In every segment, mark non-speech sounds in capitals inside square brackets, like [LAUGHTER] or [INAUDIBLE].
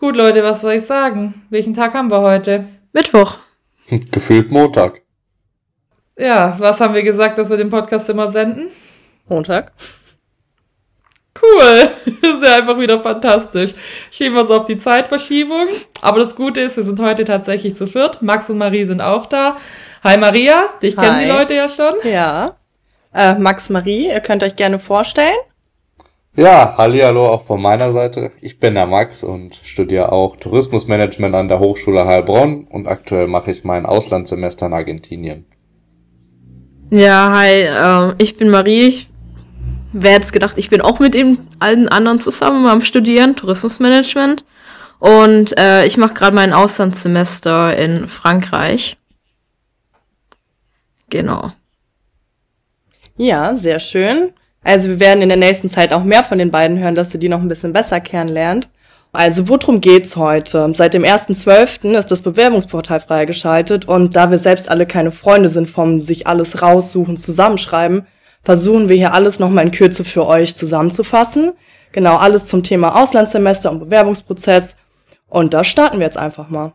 Gut, Leute, was soll ich sagen? Welchen Tag haben wir heute? Mittwoch. [LAUGHS] Gefühlt Montag. Ja, was haben wir gesagt, dass wir den Podcast immer senden? Montag. Cool. [LAUGHS] ist ja einfach wieder fantastisch. Schieben wir es auf die Zeitverschiebung. Aber das Gute ist, wir sind heute tatsächlich zu viert. Max und Marie sind auch da. Hi Maria, dich Hi. kennen die Leute ja schon. Ja. Äh, Max Marie, ihr könnt euch gerne vorstellen. Ja, hallihallo auch von meiner Seite. Ich bin der Max und studiere auch Tourismusmanagement an der Hochschule Heilbronn und aktuell mache ich mein Auslandssemester in Argentinien. Ja, hi, äh, ich bin Marie. Ich wer hätte es gedacht, ich bin auch mit eben allen anderen zusammen am Studieren, Tourismusmanagement. Und äh, ich mache gerade mein Auslandssemester in Frankreich. Genau. Ja, sehr schön. Also wir werden in der nächsten Zeit auch mehr von den beiden hören, dass ihr die noch ein bisschen besser kennenlernt. Also worum geht's heute? Seit dem 1.12. ist das Bewerbungsportal freigeschaltet und da wir selbst alle keine Freunde sind vom sich alles raussuchen, zusammenschreiben, versuchen wir hier alles nochmal in Kürze für euch zusammenzufassen. Genau, alles zum Thema Auslandssemester und Bewerbungsprozess. Und da starten wir jetzt einfach mal.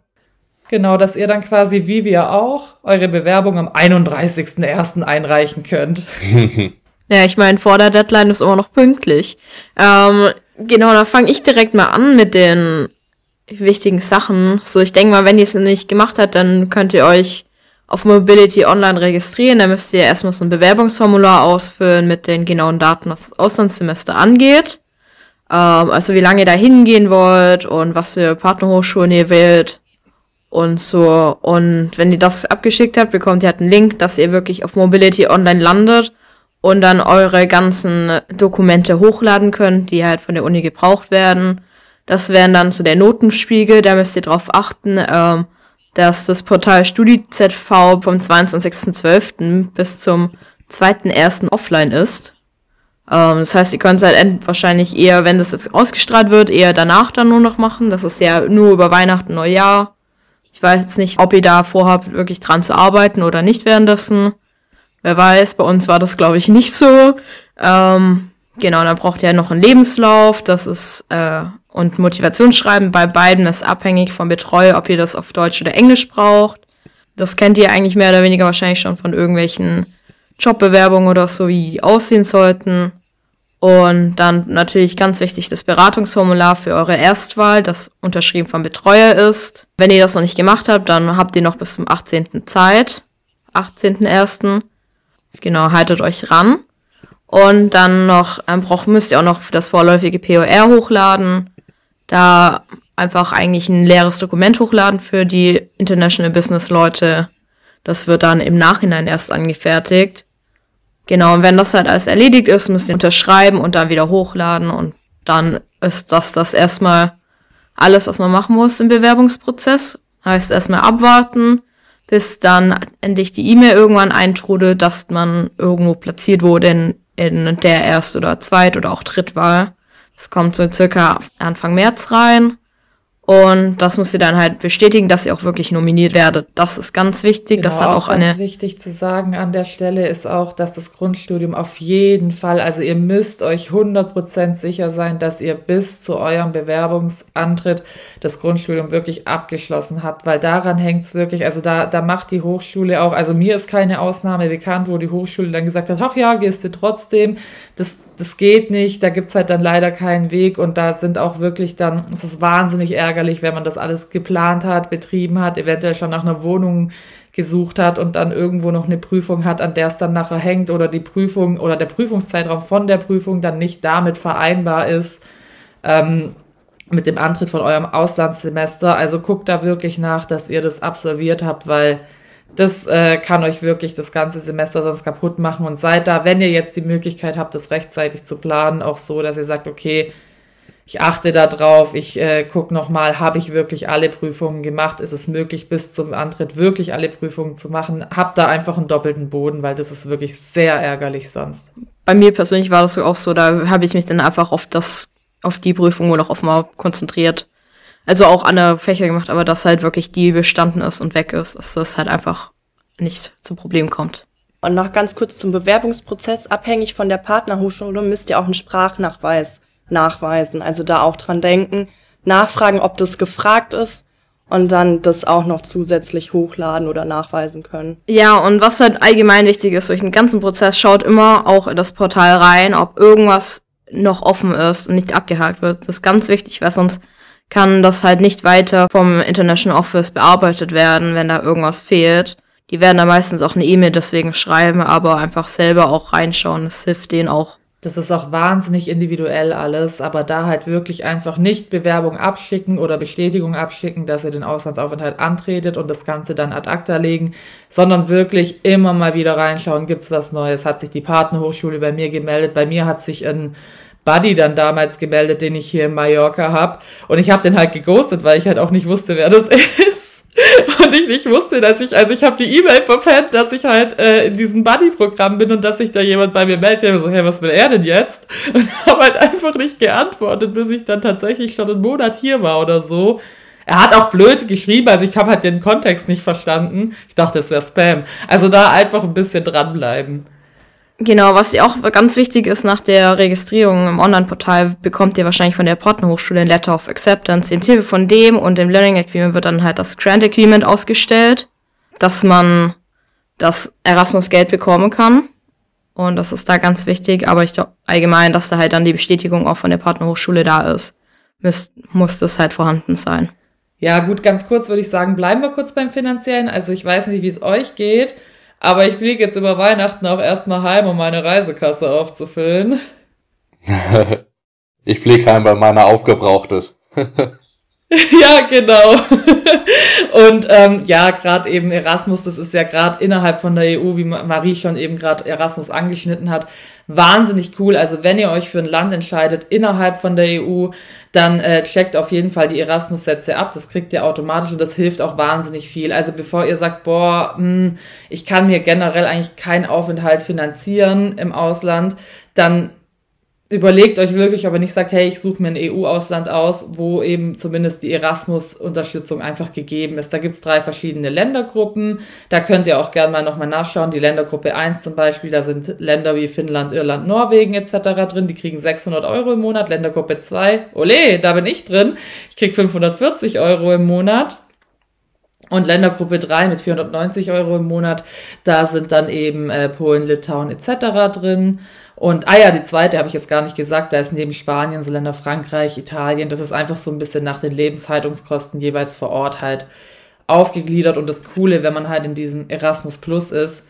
Genau, dass ihr dann quasi wie wir auch eure Bewerbung am 31.01. einreichen könnt. [LAUGHS] Ja, ich meine, vor der Deadline ist immer noch pünktlich. Ähm, genau, da fange ich direkt mal an mit den wichtigen Sachen. So, ich denke mal, wenn ihr es nicht gemacht habt, dann könnt ihr euch auf Mobility Online registrieren. Da müsst ihr erstmal so ein Bewerbungsformular ausfüllen mit den genauen Daten, was das Auslandssemester angeht. Ähm, also wie lange ihr da hingehen wollt und was für Partnerhochschulen ihr wählt und so. Und wenn ihr das abgeschickt habt, bekommt ihr halt einen Link, dass ihr wirklich auf Mobility Online landet und dann eure ganzen Dokumente hochladen könnt, die halt von der Uni gebraucht werden. Das wären dann so der Notenspiegel, da müsst ihr drauf achten, ähm, dass das Portal StudiZV vom 22.12. bis zum 2.1. offline ist. Ähm, das heißt, ihr könnt es halt wahrscheinlich eher, wenn das jetzt ausgestrahlt wird, eher danach dann nur noch machen. Das ist ja nur über Weihnachten, Neujahr. Ich weiß jetzt nicht, ob ihr da vorhabt, wirklich dran zu arbeiten oder nicht währenddessen. Wer weiß, bei uns war das, glaube ich, nicht so. Ähm, genau, dann braucht ihr noch einen Lebenslauf, das ist, äh, und Motivationsschreiben bei beiden ist abhängig vom Betreuer, ob ihr das auf Deutsch oder Englisch braucht. Das kennt ihr eigentlich mehr oder weniger wahrscheinlich schon von irgendwelchen Jobbewerbungen oder so, wie die aussehen sollten. Und dann natürlich ganz wichtig das Beratungsformular für eure Erstwahl, das unterschrieben vom Betreuer ist. Wenn ihr das noch nicht gemacht habt, dann habt ihr noch bis zum 18. Zeit. 18.01. Genau, haltet euch ran. Und dann noch, ähm, braucht, müsst ihr auch noch das vorläufige POR hochladen. Da einfach eigentlich ein leeres Dokument hochladen für die International Business Leute. Das wird dann im Nachhinein erst angefertigt. Genau, und wenn das halt alles erledigt ist, müsst ihr unterschreiben und dann wieder hochladen und dann ist das das erstmal alles, was man machen muss im Bewerbungsprozess. Heißt erstmal abwarten, bis dann endlich die E-Mail irgendwann eintrudelt, dass man irgendwo platziert wurde in, in der Erst- oder Zweit- oder auch Drittwahl. Das kommt so circa Anfang März rein. Und das müsst ihr dann halt bestätigen, dass ihr auch wirklich nominiert werdet. Das ist ganz wichtig. das hat Genau, auch ganz eine. wichtig zu sagen an der Stelle ist auch, dass das Grundstudium auf jeden Fall, also ihr müsst euch 100% sicher sein, dass ihr bis zu eurem Bewerbungsantritt das Grundstudium wirklich abgeschlossen habt, weil daran hängt's wirklich, also da, da macht die Hochschule auch, also mir ist keine Ausnahme bekannt, wo die Hochschule dann gesagt hat, ach ja, gehst du trotzdem, das, das geht nicht, da gibt's halt dann leider keinen Weg und da sind auch wirklich dann, es ist wahnsinnig ärgerlich, wenn man das alles geplant hat, betrieben hat, eventuell schon nach einer Wohnung gesucht hat und dann irgendwo noch eine Prüfung hat, an der es dann nachher hängt oder die Prüfung oder der Prüfungszeitraum von der Prüfung dann nicht damit vereinbar ist ähm, mit dem Antritt von eurem Auslandssemester. Also guckt da wirklich nach, dass ihr das absolviert habt, weil das äh, kann euch wirklich das ganze Semester sonst kaputt machen und seid da, wenn ihr jetzt die Möglichkeit habt, das rechtzeitig zu planen, auch so, dass ihr sagt, okay, ich achte da drauf, ich äh, gucke nochmal, habe ich wirklich alle Prüfungen gemacht, ist es möglich, bis zum Antritt wirklich alle Prüfungen zu machen, habt da einfach einen doppelten Boden, weil das ist wirklich sehr ärgerlich sonst. Bei mir persönlich war das auch so, da habe ich mich dann einfach auf das, auf die Prüfung oder auf mal konzentriert. Also auch andere Fächer gemacht, aber dass halt wirklich die bestanden ist und weg ist, dass das halt einfach nicht zum Problem kommt. Und noch ganz kurz zum Bewerbungsprozess. Abhängig von der Partnerhochschule müsst ihr auch einen Sprachnachweis nachweisen. Also da auch dran denken, nachfragen, ob das gefragt ist und dann das auch noch zusätzlich hochladen oder nachweisen können. Ja, und was halt allgemein wichtig ist, durch den ganzen Prozess schaut immer auch in das Portal rein, ob irgendwas noch offen ist und nicht abgehakt wird. Das ist ganz wichtig, weil sonst kann das halt nicht weiter vom International Office bearbeitet werden, wenn da irgendwas fehlt. Die werden da meistens auch eine E-Mail deswegen schreiben, aber einfach selber auch reinschauen. Das hilft denen auch. Das ist auch wahnsinnig individuell alles, aber da halt wirklich einfach nicht Bewerbung abschicken oder Bestätigung abschicken, dass ihr den Auslandsaufenthalt antretet und das Ganze dann ad acta legen, sondern wirklich immer mal wieder reinschauen, gibt's was Neues, hat sich die Partnerhochschule bei mir gemeldet, bei mir hat sich ein Buddy dann damals gemeldet, den ich hier in Mallorca hab und ich habe den halt geghostet, weil ich halt auch nicht wusste, wer das [LAUGHS] ist. Und ich nicht wusste, dass ich, also ich habe die E-Mail verpennt, dass ich halt äh, in diesem Buddy-Programm bin und dass sich da jemand bei mir meldet. Ich habe so, hey, was will er denn jetzt? [LAUGHS] Und habe halt einfach nicht geantwortet, bis ich dann tatsächlich schon einen Monat hier war oder so. Er hat auch blöd geschrieben, also ich habe halt den Kontext nicht verstanden. Ich dachte, es wäre Spam. Also da einfach ein bisschen dranbleiben. Genau, was ja auch ganz wichtig ist, nach der Registrierung im Online-Portal bekommt ihr wahrscheinlich von der Partnerhochschule ein Letter of Acceptance. Im Titel von dem und dem Learning Agreement wird dann halt das Grant Agreement ausgestellt, dass man das Erasmus-Geld bekommen kann. Und das ist da ganz wichtig, aber ich glaube allgemein, dass da halt dann die Bestätigung auch von der Partnerhochschule da ist, muss, muss das halt vorhanden sein. Ja, gut, ganz kurz würde ich sagen, bleiben wir kurz beim Finanziellen. Also ich weiß nicht, wie es euch geht. Aber ich fliege jetzt über Weihnachten auch erstmal heim, um meine Reisekasse aufzufüllen. [LAUGHS] ich fliege heim, weil meine aufgebraucht ist. [LAUGHS] ja, genau. [LAUGHS] Und ähm, ja, gerade eben Erasmus, das ist ja gerade innerhalb von der EU, wie Marie schon eben gerade Erasmus angeschnitten hat, wahnsinnig cool. Also wenn ihr euch für ein Land entscheidet innerhalb von der EU, dann äh, checkt auf jeden Fall die Erasmus-Sätze ab. Das kriegt ihr automatisch und das hilft auch wahnsinnig viel. Also bevor ihr sagt, boah, mh, hm, ich kann mir generell eigentlich keinen Aufenthalt finanzieren im Ausland, dann überlegt euch wirklich, ob ihr nicht sagt, hey, ich suche mir ein EU-Ausland aus, wo eben zumindest die Erasmus-Unterstützung einfach gegeben ist. Da gibt's drei verschiedene Ländergruppen. Da könnt ihr auch gerne mal nochmal nachschauen. Die Ländergruppe 1 zum Beispiel, da sind Länder wie Finnland, Irland, Norwegen etc. drin. Die kriegen 600 Euro im Monat. Ländergruppe 2, ole, da bin ich drin. Ich krieg 540 Euro im Monat. Und Ländergruppe 3 mit 490 Euro im Monat, da sind dann eben äh, Polen, Litauen etc. drin. Und, ah ja, die zweite habe ich jetzt gar nicht gesagt, da ist neben Spanien so Länder Frankreich, Italien, das ist einfach so ein bisschen nach den Lebenshaltungskosten jeweils vor Ort halt aufgegliedert. Und das Coole, wenn man halt in diesem Erasmus Plus ist,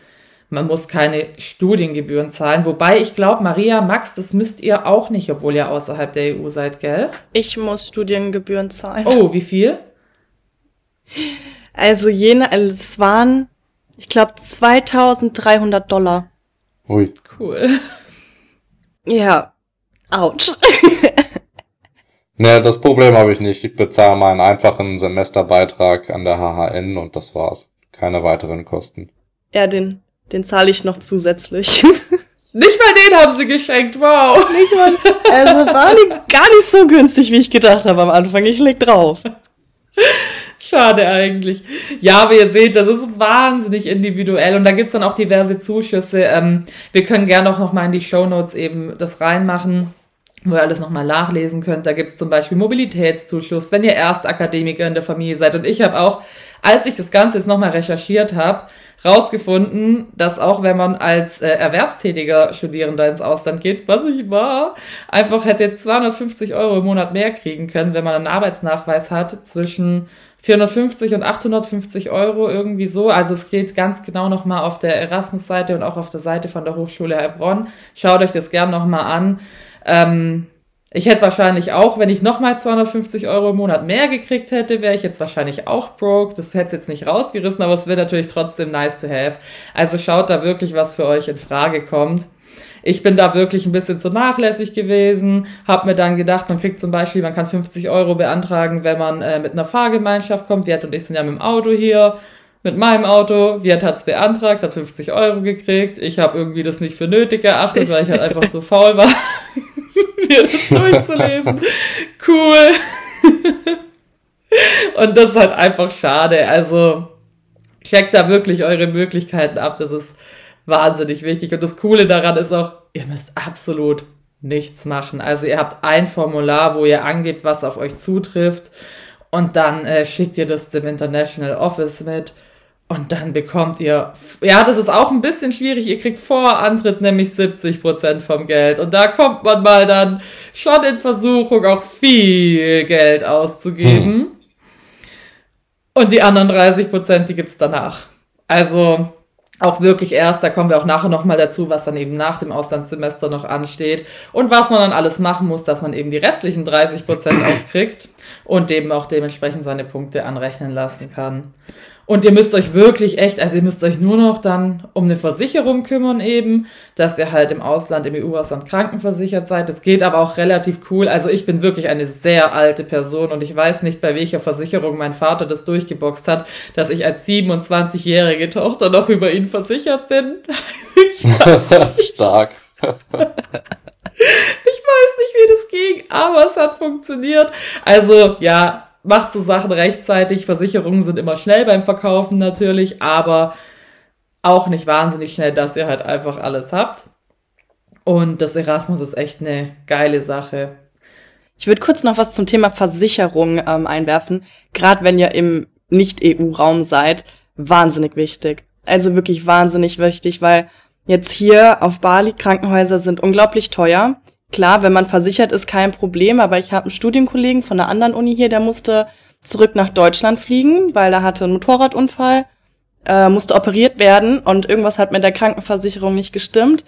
man muss keine Studiengebühren zahlen. Wobei ich glaube, Maria, Max, das müsst ihr auch nicht, obwohl ihr außerhalb der EU seid, gell? Ich muss Studiengebühren zahlen. Oh, wie viel? [LAUGHS] Also jene, also es waren, ich glaube, 2300 Dollar. Ui. Cool. [LAUGHS] Ja. Autsch. [LAUGHS] naja, das Problem habe ich nicht. Ich bezahle meinen einfachen Semesterbeitrag an der HHN und das war's. Keine weiteren Kosten. Ja, den, den zahle ich noch zusätzlich. [LAUGHS] Nicht mal den haben sie geschenkt, wow. Nicht mal, also war die gar nicht so günstig, wie ich gedacht habe am Anfang. Ich leg drauf. Schade eigentlich. Ja, aber ihr seht, das ist wahnsinnig individuell und da gibt's dann auch diverse Zuschüsse. Ähm, wir können gerne auch nochmal in die Show Notes eben das reinmachen wo ihr alles nochmal nachlesen könnt. Da gibt's zum Beispiel Mobilitätszuschuss, wenn ihr Erstakademiker in der Familie seid. Und ich habe auch, als ich das Ganze jetzt nochmal recherchiert habe, rausgefunden, dass auch wenn man als äh, erwerbstätiger Studierender ins Ausland geht, was ich war, einfach hätte 250 Euro im Monat mehr kriegen können, wenn man einen Arbeitsnachweis hat zwischen 450 und 850 Euro irgendwie so. Also es geht ganz genau nochmal auf der Erasmus-Seite und auch auf der Seite von der Hochschule Heilbronn. Schaut euch das gern nochmal an. Ähm, ich hätte wahrscheinlich auch, wenn ich nochmal 250 Euro im Monat mehr gekriegt hätte, wäre ich jetzt wahrscheinlich auch broke. Das hätte jetzt nicht rausgerissen, aber es wäre natürlich trotzdem nice to have. Also schaut da wirklich, was für euch in Frage kommt. Ich bin da wirklich ein bisschen zu nachlässig gewesen, habe mir dann gedacht, man kriegt zum Beispiel, man kann 50 Euro beantragen, wenn man äh, mit einer Fahrgemeinschaft kommt. Wirt und ich sind ja mit dem Auto hier, mit meinem Auto. Wirt hat's beantragt, hat 50 Euro gekriegt. Ich habe irgendwie das nicht für nötig erachtet, weil ich halt einfach zu faul war, [LAUGHS] mir das durchzulesen. Cool. und das ist halt einfach schade. Also checkt da wirklich eure Möglichkeiten ab. Das ist wahnsinnig wichtig. Und das Coole daran ist auch, ihr müsst absolut nichts machen. Also ihr habt ein Formular, wo ihr angebt, was auf euch zutrifft und dann äh, schickt ihr das dem International Office mit und dann bekommt ihr, ja, das ist auch ein bisschen schwierig, ihr kriegt vor Antritt nämlich 70 Prozent vom Geld und da kommt man mal dann schon in Versuchung, auch viel Geld auszugeben. Hm. Und die anderen 30%, Prozent, die gibt's danach. Also auch wirklich erst, da kommen wir auch nachher nochmal dazu, was dann eben nach dem Auslandssemester noch ansteht und was man dann alles machen muss, dass man eben die restlichen 30 Prozent auch kriegt und eben auch dementsprechend seine Punkte anrechnen lassen kann. Und ihr müsst euch wirklich echt, also ihr müsst euch nur noch dann um eine Versicherung kümmern eben, dass ihr halt im Ausland, im EU-Ausland krankenversichert seid. Das geht aber auch relativ cool. Also ich bin wirklich eine sehr alte Person und ich weiß nicht, bei welcher Versicherung mein Vater das durchgeboxt hat, dass ich als 27-jährige Tochter noch über ihn versichert bin. [LAUGHS] [LAUGHS] Stark. [LAUGHS] Ich weiß nicht, wie das ging, aber es hat funktioniert. Also ja, macht so Sachen rechtzeitig. Versicherungen sind immer schnell beim Verkaufen natürlich, aber auch nicht wahnsinnig schnell, dass ihr halt einfach alles habt. Und das Erasmus ist echt eine geile Sache. Ich würde kurz noch was zum Thema Versicherung ähm, einwerfen. Gerade wenn ihr im Nicht-EU-Raum seid, wahnsinnig wichtig. Also wirklich wahnsinnig wichtig, weil jetzt hier auf Bali Krankenhäuser sind unglaublich teuer. Klar, wenn man versichert ist, kein Problem, aber ich habe einen Studienkollegen von einer anderen Uni hier, der musste zurück nach Deutschland fliegen, weil er hatte einen Motorradunfall, äh, musste operiert werden und irgendwas hat mit der Krankenversicherung nicht gestimmt.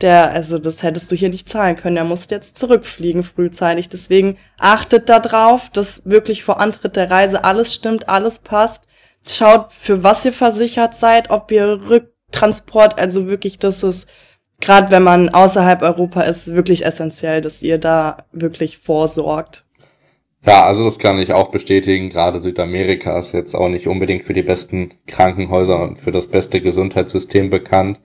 Der, also das hättest du hier nicht zahlen können. Der musste jetzt zurückfliegen frühzeitig. Deswegen achtet da drauf, dass wirklich vor Antritt der Reise alles stimmt, alles passt. Schaut, für was ihr versichert seid, ob ihr Rücktransport, also wirklich, dass es gerade wenn man außerhalb Europa ist, wirklich essentiell, dass ihr da wirklich vorsorgt. Ja, also das kann ich auch bestätigen. Gerade Südamerika ist jetzt auch nicht unbedingt für die besten Krankenhäuser und für das beste Gesundheitssystem bekannt.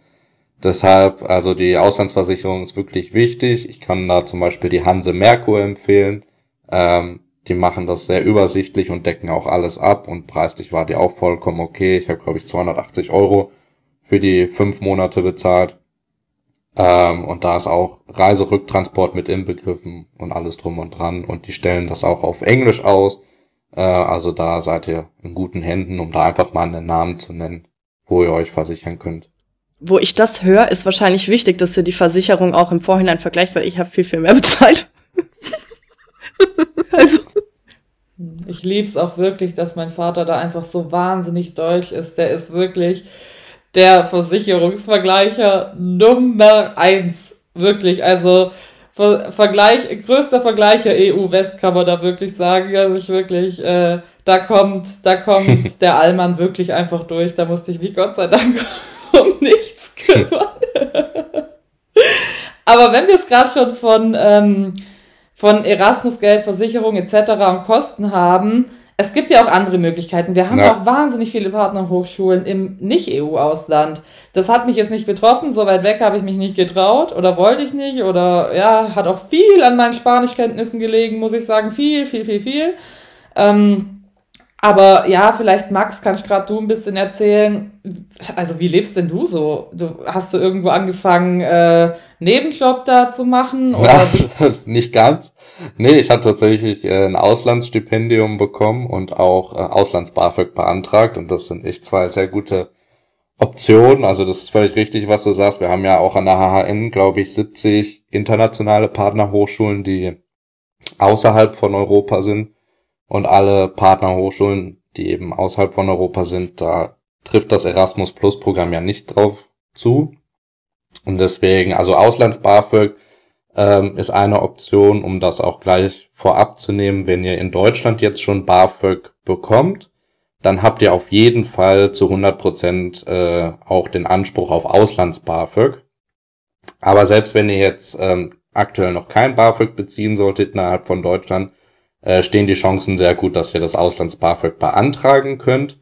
Deshalb, also die Auslandsversicherung ist wirklich wichtig. Ich kann da zum Beispiel die Hanse Merkur empfehlen. Ähm, die machen das sehr übersichtlich und decken auch alles ab und preislich war die auch vollkommen okay. Ich habe, glaube ich, 280 Euro für die fünf Monate bezahlt. Ähm, und da ist auch Reiserücktransport mit inbegriffen und alles drum und dran. Und die stellen das auch auf Englisch aus. Äh, also da seid ihr in guten Händen, um da einfach mal einen Namen zu nennen, wo ihr euch versichern könnt. Wo ich das höre, ist wahrscheinlich wichtig, dass ihr die Versicherung auch im Vorhinein vergleicht, weil ich habe viel, viel mehr [LAUGHS] bezahlt. [LAUGHS] also. Ich lieb's auch wirklich, dass mein Vater da einfach so wahnsinnig deutsch ist. Der ist wirklich, der Versicherungsvergleicher Nummer eins. Wirklich, also Ver Vergleich, größter Vergleicher EU-West kann man da wirklich sagen. Also ich wirklich, äh, da kommt, da kommt [LAUGHS] der Allmann wirklich einfach durch. Da musste ich mich Gott sei Dank [LAUGHS] um nichts kümmern. [LAUGHS] Aber wenn wir es gerade schon von, ähm, von Erasmus-Geld, Versicherung etc. und Kosten haben, es gibt ja auch andere Möglichkeiten. Wir haben ja. auch wahnsinnig viele Partnerhochschulen im Nicht-EU-Ausland. Das hat mich jetzt nicht betroffen. So weit weg habe ich mich nicht getraut oder wollte ich nicht oder ja, hat auch viel an meinen Spanischkenntnissen gelegen, muss ich sagen. Viel, viel, viel, viel. Ähm, aber ja, vielleicht Max, kannst gerade du ein bisschen erzählen. Also wie lebst denn du so? Du hast du irgendwo angefangen, äh, Nebenjob da zu machen? Oder [LAUGHS] ja, nicht ganz. Nee, ich habe tatsächlich äh, ein Auslandsstipendium bekommen und auch äh, Auslands-BAföG beantragt und das sind echt zwei sehr gute Optionen. Also das ist völlig richtig, was du sagst. Wir haben ja auch an der HHN, glaube ich, 70 internationale Partnerhochschulen, die außerhalb von Europa sind. Und alle Partnerhochschulen, die eben außerhalb von Europa sind, da trifft das Erasmus Plus Programm ja nicht drauf zu. Und deswegen, also Auslands-BAföG ähm, ist eine Option, um das auch gleich vorab zu nehmen. Wenn ihr in Deutschland jetzt schon BAföG bekommt, dann habt ihr auf jeden Fall zu 100 Prozent äh, auch den Anspruch auf Auslands-BAföG. Aber selbst wenn ihr jetzt ähm, aktuell noch kein BAföG beziehen solltet innerhalb von Deutschland, äh, stehen die Chancen sehr gut, dass ihr das Auslands-BAföG beantragen könnt.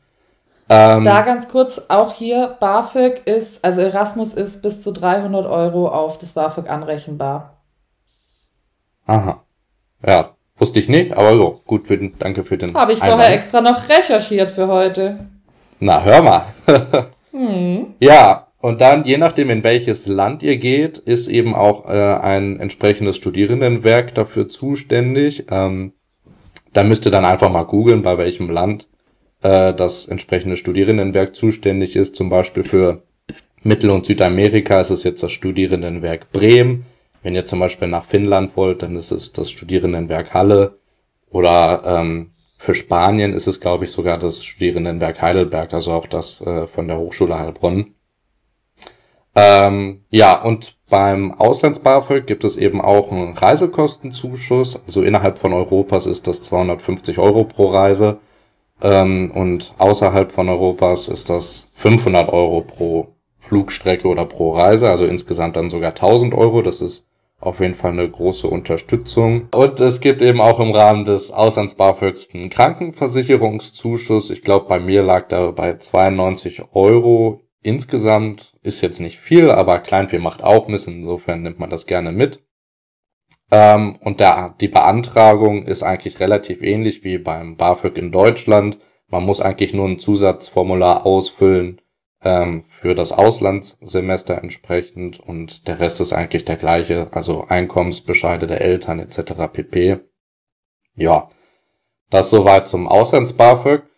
Ähm, da ganz kurz, auch hier, BAföG ist, also Erasmus ist bis zu 300 Euro auf das BAföG anrechenbar. Aha. Ja, wusste ich nicht, aber so, gut, für den, danke für den. Habe ich vorher extra noch recherchiert für heute. Na, hör mal. [LAUGHS] hm. Ja, und dann, je nachdem, in welches Land ihr geht, ist eben auch äh, ein entsprechendes Studierendenwerk dafür zuständig. Ähm, da müsst ihr dann einfach mal googeln, bei welchem Land äh, das entsprechende Studierendenwerk zuständig ist. Zum Beispiel für Mittel- und Südamerika ist es jetzt das Studierendenwerk Bremen. Wenn ihr zum Beispiel nach Finnland wollt, dann ist es das Studierendenwerk Halle. Oder ähm, für Spanien ist es, glaube ich, sogar das Studierendenwerk Heidelberg, also auch das äh, von der Hochschule Heilbronn. Ähm, ja, und beim Auslands-BAföG gibt es eben auch einen Reisekostenzuschuss. Also innerhalb von Europas ist das 250 Euro pro Reise. Ähm, und außerhalb von Europas ist das 500 Euro pro Flugstrecke oder pro Reise. Also insgesamt dann sogar 1000 Euro. Das ist auf jeden Fall eine große Unterstützung. Und es gibt eben auch im Rahmen des Auslands-BAföGs einen Krankenversicherungszuschuss. Ich glaube, bei mir lag da bei 92 Euro Insgesamt ist jetzt nicht viel, aber Kleinvieh macht auch Mist, insofern nimmt man das gerne mit. Ähm, und der, die Beantragung ist eigentlich relativ ähnlich wie beim BAföG in Deutschland. Man muss eigentlich nur ein Zusatzformular ausfüllen ähm, für das Auslandssemester entsprechend und der Rest ist eigentlich der gleiche, also Einkommensbescheide der Eltern etc. pp. Ja, das soweit zum Auslands-BAföG.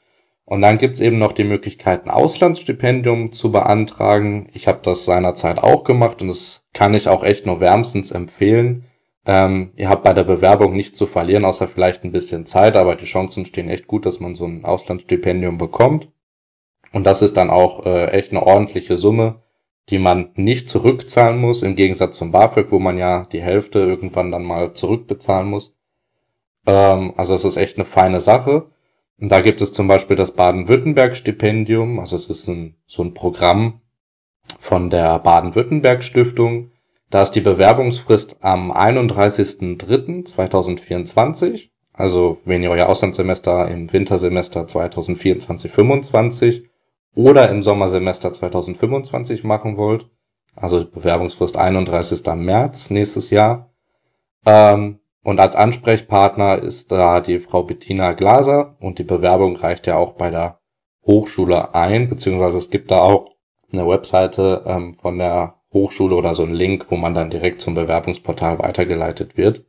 Und dann gibt's eben noch die Möglichkeit, ein Auslandsstipendium zu beantragen. Ich habe das seinerzeit auch gemacht und das kann ich auch echt nur wärmstens empfehlen. Ähm, ihr habt bei der Bewerbung nichts zu verlieren, außer vielleicht ein bisschen Zeit, aber die Chancen stehen echt gut, dass man so ein Auslandsstipendium bekommt. Und das ist dann auch äh, echt eine ordentliche Summe, die man nicht zurückzahlen muss, im Gegensatz zum BAföG, wo man ja die Hälfte irgendwann dann mal zurückbezahlen muss. Ähm, also es ist echt eine feine Sache. Und da gibt es zum Beispiel das Baden-Württemberg-Stipendium, also es ist ein, so ein Programm von der Baden-Württemberg-Stiftung. Da ist die Bewerbungsfrist am 31.03.2024. Also wenn ihr euer Auslandssemester im Wintersemester 2024-25 oder im Sommersemester 2025 machen wollt. Also Bewerbungsfrist 31. März nächstes Jahr. Ähm, und als Ansprechpartner ist da die Frau Bettina Glaser und die Bewerbung reicht ja auch bei der Hochschule ein, beziehungsweise es gibt da auch eine Webseite ähm, von der Hochschule oder so einen Link, wo man dann direkt zum Bewerbungsportal weitergeleitet wird.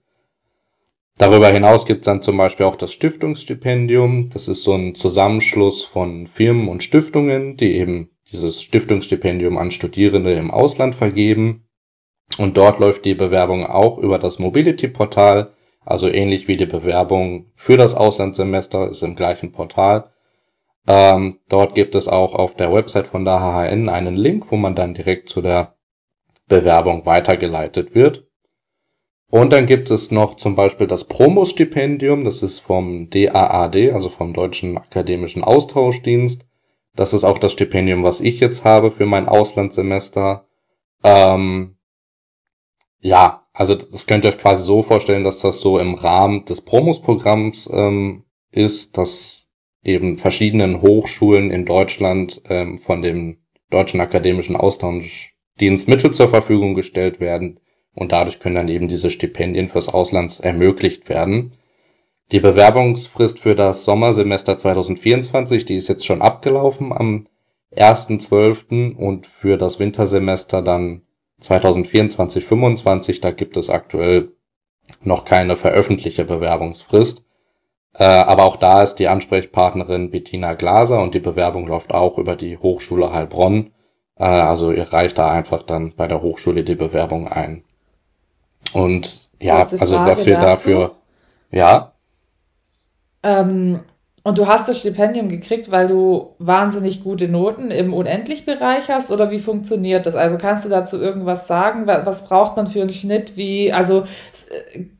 Darüber hinaus gibt es dann zum Beispiel auch das Stiftungsstipendium. Das ist so ein Zusammenschluss von Firmen und Stiftungen, die eben dieses Stiftungsstipendium an Studierende im Ausland vergeben. Und dort läuft die Bewerbung auch über das Mobility-Portal, also ähnlich wie die Bewerbung für das Auslandssemester ist im gleichen Portal. Ähm, dort gibt es auch auf der Website von der HHN einen Link, wo man dann direkt zu der Bewerbung weitergeleitet wird. Und dann gibt es noch zum Beispiel das Promo-Stipendium, das ist vom DAAD, also vom Deutschen Akademischen Austauschdienst. Das ist auch das Stipendium, was ich jetzt habe für mein Auslandssemester. Ähm, ja, also das könnt ihr euch quasi so vorstellen, dass das so im Rahmen des Promos-Programms ähm, ist, dass eben verschiedenen Hochschulen in Deutschland ähm, von dem Deutschen Akademischen Austauschdienst Mittel zur Verfügung gestellt werden und dadurch können dann eben diese Stipendien fürs Ausland ermöglicht werden. Die Bewerbungsfrist für das Sommersemester 2024, die ist jetzt schon abgelaufen am 1.12. und für das Wintersemester dann 2024, 25, da gibt es aktuell noch keine veröffentlichte Bewerbungsfrist. Äh, aber auch da ist die Ansprechpartnerin Bettina Glaser und die Bewerbung läuft auch über die Hochschule Heilbronn. Äh, also ihr reicht da einfach dann bei der Hochschule die Bewerbung ein. Und ja, also was wir dazu. dafür, ja. Ähm, und du hast das Stipendium gekriegt, weil du wahnsinnig gute Noten im Unendlich-Bereich hast oder wie funktioniert das? Also kannst du dazu irgendwas sagen? Was braucht man für einen Schnitt? Wie, also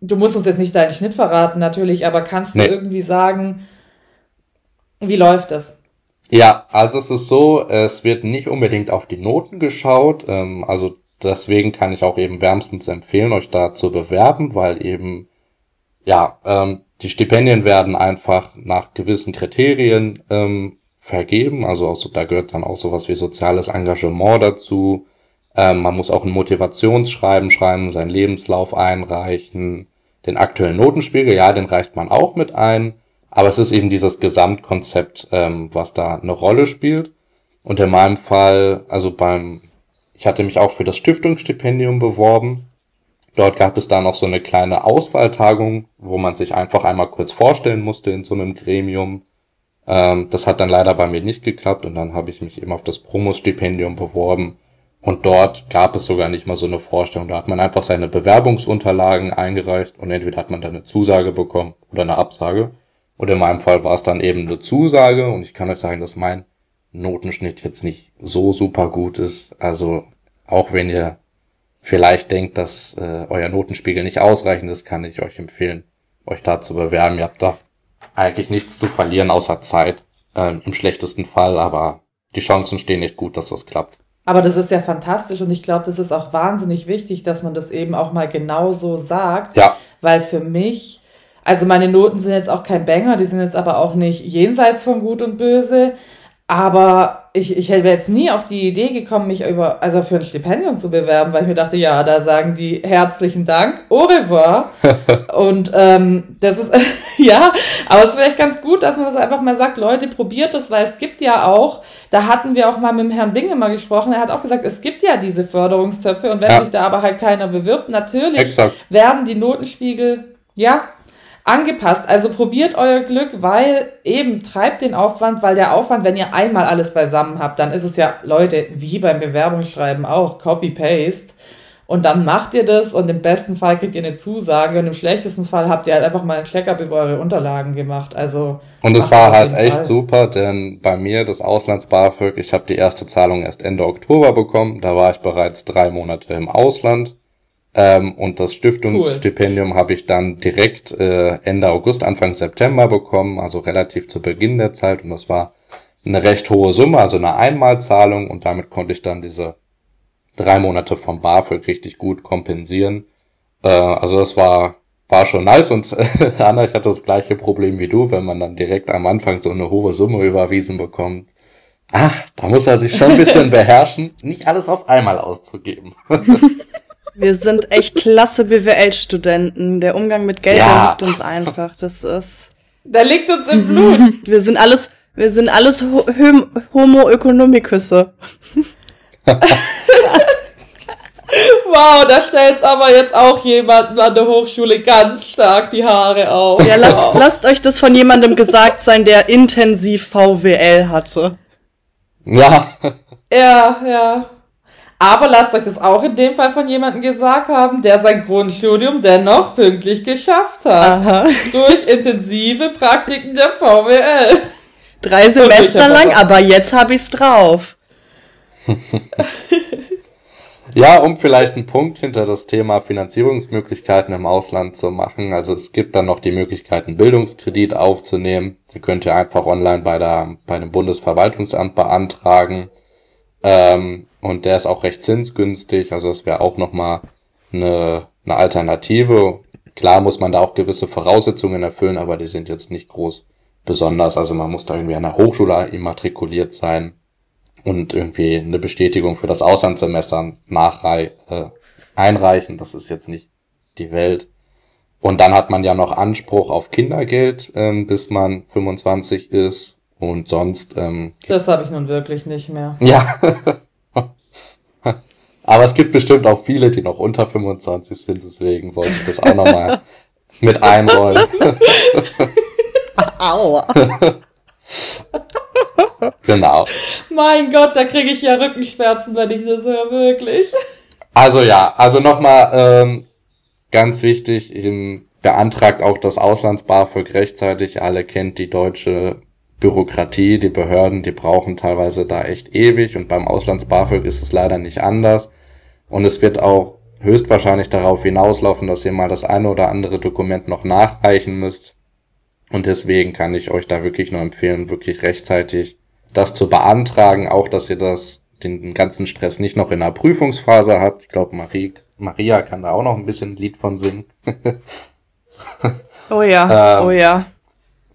du musst uns jetzt nicht deinen Schnitt verraten natürlich, aber kannst du nee. irgendwie sagen, wie läuft das? Ja, also es ist so, es wird nicht unbedingt auf die Noten geschaut. Ähm, also deswegen kann ich auch eben wärmstens empfehlen, euch da zu bewerben, weil eben ja, ähm, die Stipendien werden einfach nach gewissen Kriterien ähm, vergeben. Also auch so, da gehört dann auch sowas wie soziales Engagement dazu. Ähm, man muss auch ein Motivationsschreiben schreiben, seinen Lebenslauf einreichen, den aktuellen Notenspiegel, ja, den reicht man auch mit ein. Aber es ist eben dieses Gesamtkonzept, ähm, was da eine Rolle spielt. Und in meinem Fall, also beim ich hatte mich auch für das Stiftungsstipendium beworben. Dort gab es da noch so eine kleine Auswahltagung, wo man sich einfach einmal kurz vorstellen musste in so einem Gremium. Ähm, das hat dann leider bei mir nicht geklappt und dann habe ich mich eben auf das Promos-Stipendium beworben. Und dort gab es sogar nicht mal so eine Vorstellung. Da hat man einfach seine Bewerbungsunterlagen eingereicht und entweder hat man dann eine Zusage bekommen oder eine Absage. Und in meinem Fall war es dann eben eine Zusage und ich kann euch sagen, dass mein Notenschnitt jetzt nicht so super gut ist. Also auch wenn ihr vielleicht denkt, dass äh, euer Notenspiegel nicht ausreichend ist, kann ich euch empfehlen, euch da zu bewerben. Ihr habt da eigentlich nichts zu verlieren außer Zeit ähm, im schlechtesten Fall, aber die Chancen stehen nicht gut, dass das klappt. Aber das ist ja fantastisch und ich glaube, das ist auch wahnsinnig wichtig, dass man das eben auch mal genauso sagt. Ja. Weil für mich, also meine Noten sind jetzt auch kein Banger, die sind jetzt aber auch nicht jenseits von Gut und Böse. Aber ich, ich wäre jetzt nie auf die Idee gekommen, mich über, also für ein Stipendium zu bewerben, weil ich mir dachte, ja, da sagen die herzlichen Dank, au revoir. [LAUGHS] und ähm, das ist, [LAUGHS] ja, aber es wäre echt ganz gut, dass man das einfach mal sagt, Leute, probiert das, weil es gibt ja auch, da hatten wir auch mal mit dem Herrn Binge mal gesprochen, er hat auch gesagt, es gibt ja diese Förderungstöpfe und wenn ja. sich da aber halt keiner bewirbt, natürlich Exakt. werden die Notenspiegel, ja, angepasst. Also probiert euer Glück, weil eben treibt den Aufwand, weil der Aufwand, wenn ihr einmal alles beisammen habt, dann ist es ja, Leute, wie beim Bewerbungsschreiben auch, Copy-Paste. Und dann macht ihr das und im besten Fall kriegt ihr eine Zusage und im schlechtesten Fall habt ihr halt einfach mal einen Checkup über eure Unterlagen gemacht. Also und es war halt echt Fall. super, denn bei mir das Auslands-BAföG, ich habe die erste Zahlung erst Ende Oktober bekommen. Da war ich bereits drei Monate im Ausland ähm, und das Stiftungsstipendium cool. habe ich dann direkt äh, Ende August, Anfang September bekommen, also relativ zu Beginn der Zeit. Und das war eine recht hohe Summe, also eine Einmalzahlung. Und damit konnte ich dann diese drei Monate vom BAföG richtig gut kompensieren. Äh, also das war, war schon nice. Und [LAUGHS] Anna, ich hatte das gleiche Problem wie du, wenn man dann direkt am Anfang so eine hohe Summe überwiesen bekommt. Ach, da muss er sich schon ein bisschen [LAUGHS] beherrschen, nicht alles auf einmal auszugeben. [LAUGHS] Wir sind echt klasse BWL-Studenten. Der Umgang mit Geld, ja. liegt uns einfach. Das ist. Da liegt uns im Blut. Wir sind alles, wir sind alles Homo economicüsse. wow, da stellt's aber jetzt auch jemanden an der Hochschule ganz stark die Haare auf. Ja, lasst, wow. lasst euch das von jemandem gesagt sein, der intensiv VWL hatte. Ja. Ja, ja. Aber lasst euch das auch in dem Fall von jemandem gesagt haben, der sein Grundstudium dennoch pünktlich geschafft hat. Aha. [LAUGHS] Durch intensive Praktiken der VWL. Drei Semester lang, aber jetzt hab ich's drauf. [LAUGHS] ja, um vielleicht einen Punkt hinter das Thema Finanzierungsmöglichkeiten im Ausland zu machen. Also es gibt dann noch die Möglichkeit, einen Bildungskredit aufzunehmen. Den könnt ihr einfach online bei, der, bei dem Bundesverwaltungsamt beantragen. Ähm, und der ist auch recht zinsgünstig, also das wäre auch nochmal eine, eine Alternative. Klar muss man da auch gewisse Voraussetzungen erfüllen, aber die sind jetzt nicht groß besonders. Also man muss da irgendwie an der Hochschule immatrikuliert sein und irgendwie eine Bestätigung für das Auslandssemester nachrei äh, einreichen. Das ist jetzt nicht die Welt. Und dann hat man ja noch Anspruch auf Kindergeld, ähm, bis man 25 ist. Und sonst. Ähm, das habe ich nun wirklich nicht mehr. [LAUGHS] Ja. Aber es gibt bestimmt auch viele, die noch unter 25 sind, deswegen wollte ich das auch nochmal [LAUGHS] mit einrollen. Aua. [LAUGHS] genau. Mein Gott, da kriege ich ja Rückenschmerzen, wenn ich das höre, wirklich. Also ja, also nochmal ähm, ganz wichtig, beantragt auch das Auslands-BAföG rechtzeitig. Alle kennt die deutsche Bürokratie, die Behörden, die brauchen teilweise da echt ewig und beim Auslands-BAföG ist es leider nicht anders. Und es wird auch höchstwahrscheinlich darauf hinauslaufen, dass ihr mal das eine oder andere Dokument noch nachreichen müsst. Und deswegen kann ich euch da wirklich nur empfehlen, wirklich rechtzeitig das zu beantragen, auch dass ihr das, den ganzen Stress nicht noch in der Prüfungsphase habt. Ich glaube, Marie, Maria kann da auch noch ein bisschen ein Lied von singen. [LAUGHS] oh ja, ähm, oh ja.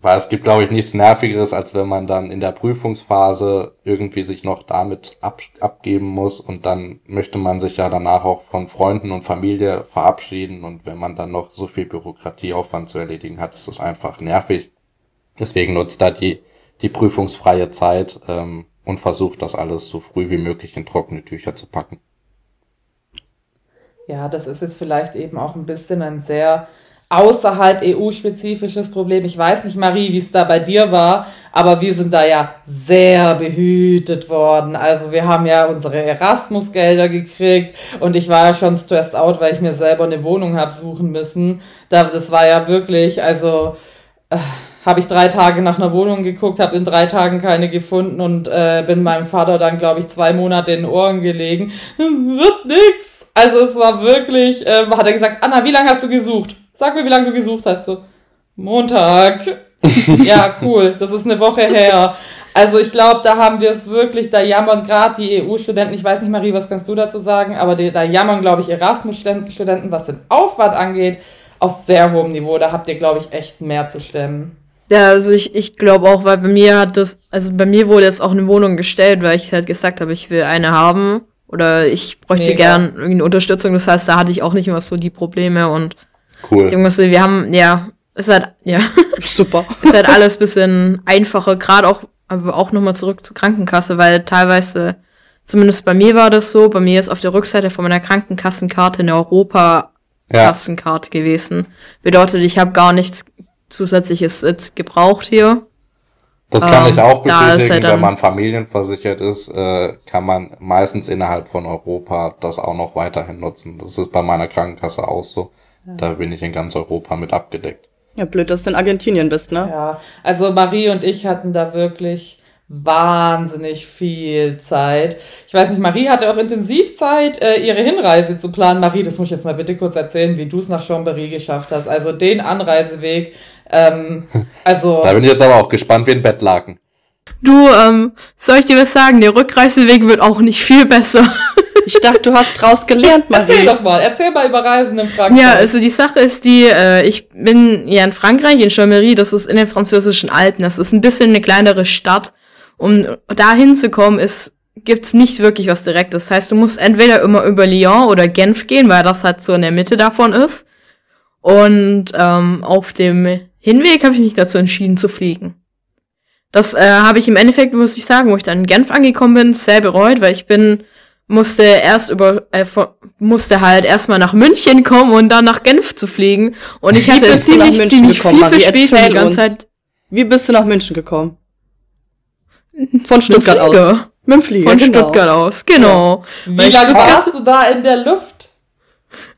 Weil es gibt, glaube ich, nichts Nervigeres, als wenn man dann in der Prüfungsphase irgendwie sich noch damit ab, abgeben muss und dann möchte man sich ja danach auch von Freunden und Familie verabschieden und wenn man dann noch so viel Bürokratieaufwand zu erledigen hat, ist das einfach nervig. Deswegen nutzt da die, die prüfungsfreie Zeit ähm, und versucht das alles so früh wie möglich in trockene Tücher zu packen. Ja, das ist jetzt vielleicht eben auch ein bisschen ein sehr außerhalb EU-spezifisches Problem. Ich weiß nicht, Marie, wie es da bei dir war, aber wir sind da ja sehr behütet worden. Also wir haben ja unsere Erasmus-Gelder gekriegt und ich war ja schon stressed out, weil ich mir selber eine Wohnung habe suchen müssen. Das war ja wirklich, also äh, habe ich drei Tage nach einer Wohnung geguckt, habe in drei Tagen keine gefunden und äh, bin meinem Vater dann, glaube ich, zwei Monate in den Ohren gelegen. [LAUGHS] Wird nix. Also es war wirklich, äh, hat er gesagt, Anna, wie lange hast du gesucht? Sag mir, wie lange du gesucht hast. So, Montag. [LAUGHS] ja, cool. Das ist eine Woche her. Also ich glaube, da haben wir es wirklich, da jammern gerade die EU-Studenten, ich weiß nicht, Marie, was kannst du dazu sagen, aber die, da jammern, glaube ich, Erasmus-Studenten, was den Aufwand angeht, auf sehr hohem Niveau. Da habt ihr, glaube ich, echt mehr zu stemmen. Ja, also ich, ich glaube auch, weil bei mir hat das, also bei mir wurde jetzt auch eine Wohnung gestellt, weil ich halt gesagt habe, ich will eine haben oder ich bräuchte Mega. gern irgendeine Unterstützung. Das heißt, da hatte ich auch nicht immer so die Probleme und Cool. So, wir haben, ja, ist halt, ja. [LAUGHS] Super. ist halt alles bisschen einfacher, gerade auch, aber auch nochmal zurück zur Krankenkasse, weil teilweise, zumindest bei mir war das so, bei mir ist auf der Rückseite von meiner Krankenkassenkarte eine Europa-Kassenkarte ja. gewesen. Bedeutet, ich habe gar nichts zusätzliches jetzt gebraucht hier. Das kann ich ähm, auch bestätigen, halt wenn man familienversichert ist, äh, kann man meistens innerhalb von Europa das auch noch weiterhin nutzen. Das ist bei meiner Krankenkasse auch so. Da bin ich in ganz Europa mit abgedeckt. Ja, blöd, dass du in Argentinien bist, ne? Ja, also Marie und ich hatten da wirklich wahnsinnig viel Zeit. Ich weiß nicht, Marie hatte auch intensiv Zeit, äh, ihre Hinreise zu planen. Marie, das muss ich jetzt mal bitte kurz erzählen, wie du es nach Chambéry geschafft hast. Also den Anreiseweg. Ähm, [LAUGHS] also. da bin ich jetzt aber auch gespannt wie ein Bettlaken. Du, ähm, soll ich dir was sagen? Der Rückreiseweg wird auch nicht viel besser. [LAUGHS] Ich dachte, du hast draus gelernt, Marie. Erzähl doch mal, erzähl mal über Reisen in Frankreich. Ja, also die Sache ist die, äh, ich bin ja in Frankreich, in Chambéry, das ist in den französischen Alpen, das ist ein bisschen eine kleinere Stadt. Um da hinzukommen, ist, gibt's nicht wirklich was Direktes. Das heißt, du musst entweder immer über Lyon oder Genf gehen, weil das halt so in der Mitte davon ist. Und ähm, auf dem Hinweg habe ich mich dazu entschieden zu fliegen. Das äh, habe ich im Endeffekt, muss ich sagen, wo ich dann in Genf angekommen bin, sehr bereut, weil ich bin musste erst über äh, musste halt erstmal nach München kommen und dann nach Genf zu fliegen und ich hatte ziemlich ziemlich viel Verspätung die ganze Zeit. Wie bist du nach München gekommen? Von Stuttgart aus. Mit dem Flieger. Von genau. Stuttgart aus, genau. Ja. Wie lange warst du da in der Luft?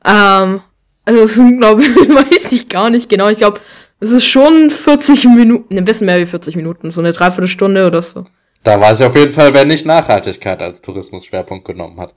Ähm, also das sind, glaube ich, [LAUGHS] weiß ich gar nicht genau. Ich glaube, es ist schon 40 Minuten, ein bisschen mehr wie 40 Minuten, so eine Dreiviertelstunde oder so. Da weiß ich auf jeden Fall, wer nicht Nachhaltigkeit als Tourismusschwerpunkt genommen hat.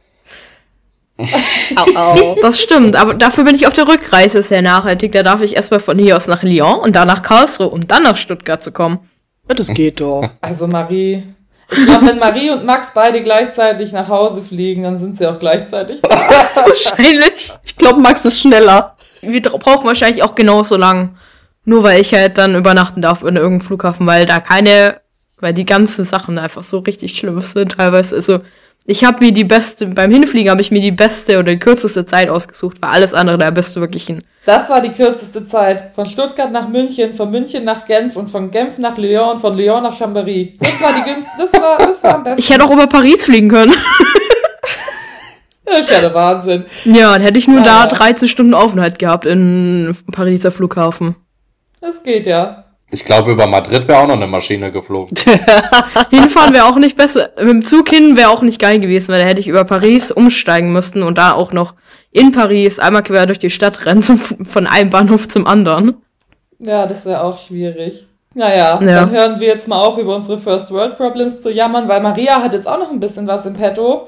au, au. [LAUGHS] Das stimmt, aber dafür bin ich auf der Rückreise sehr nachhaltig. Da darf ich erstmal von hier aus nach Lyon und dann nach Karlsruhe, um dann nach Stuttgart zu kommen. Ja, das geht doch. [LAUGHS] Also Marie, ich glaube, wenn Marie und Max beide gleichzeitig nach Hause fliegen, dann sind sie auch gleichzeitig da. [LAUGHS] wahrscheinlich. Ich glaube, Max ist schneller. Wir brauchen wahrscheinlich auch genauso lang. Nur weil ich halt dann übernachten darf in irgendeinem Flughafen, weil da keine weil die ganzen Sachen einfach so richtig schlimm sind teilweise. Also ich habe mir die beste, beim Hinfliegen habe ich mir die beste oder die kürzeste Zeit ausgesucht, weil alles andere, da bist du wirklich ein. Das war die kürzeste Zeit. Von Stuttgart nach München, von München nach Genf und von Genf nach Lyon von Lyon nach Chambéry. Das war die günstigste, das war, das war am besten. Ich hätte auch über Paris fliegen können. das ist ja der Wahnsinn. Ja, dann hätte ich nur ah, da 13 Stunden Aufenthalt gehabt in Pariser Flughafen. Das geht ja. Ich glaube, über Madrid wäre auch noch eine Maschine geflogen. [LAUGHS] Hinfahren wäre auch nicht besser. Mit dem Zug hin wäre auch nicht geil gewesen, weil da hätte ich über Paris umsteigen müssen und da auch noch in Paris einmal quer durch die Stadt rennen, von einem Bahnhof zum anderen. Ja, das wäre auch schwierig. Naja, ja. dann hören wir jetzt mal auf, über unsere First World Problems zu jammern, weil Maria hat jetzt auch noch ein bisschen was im Petto.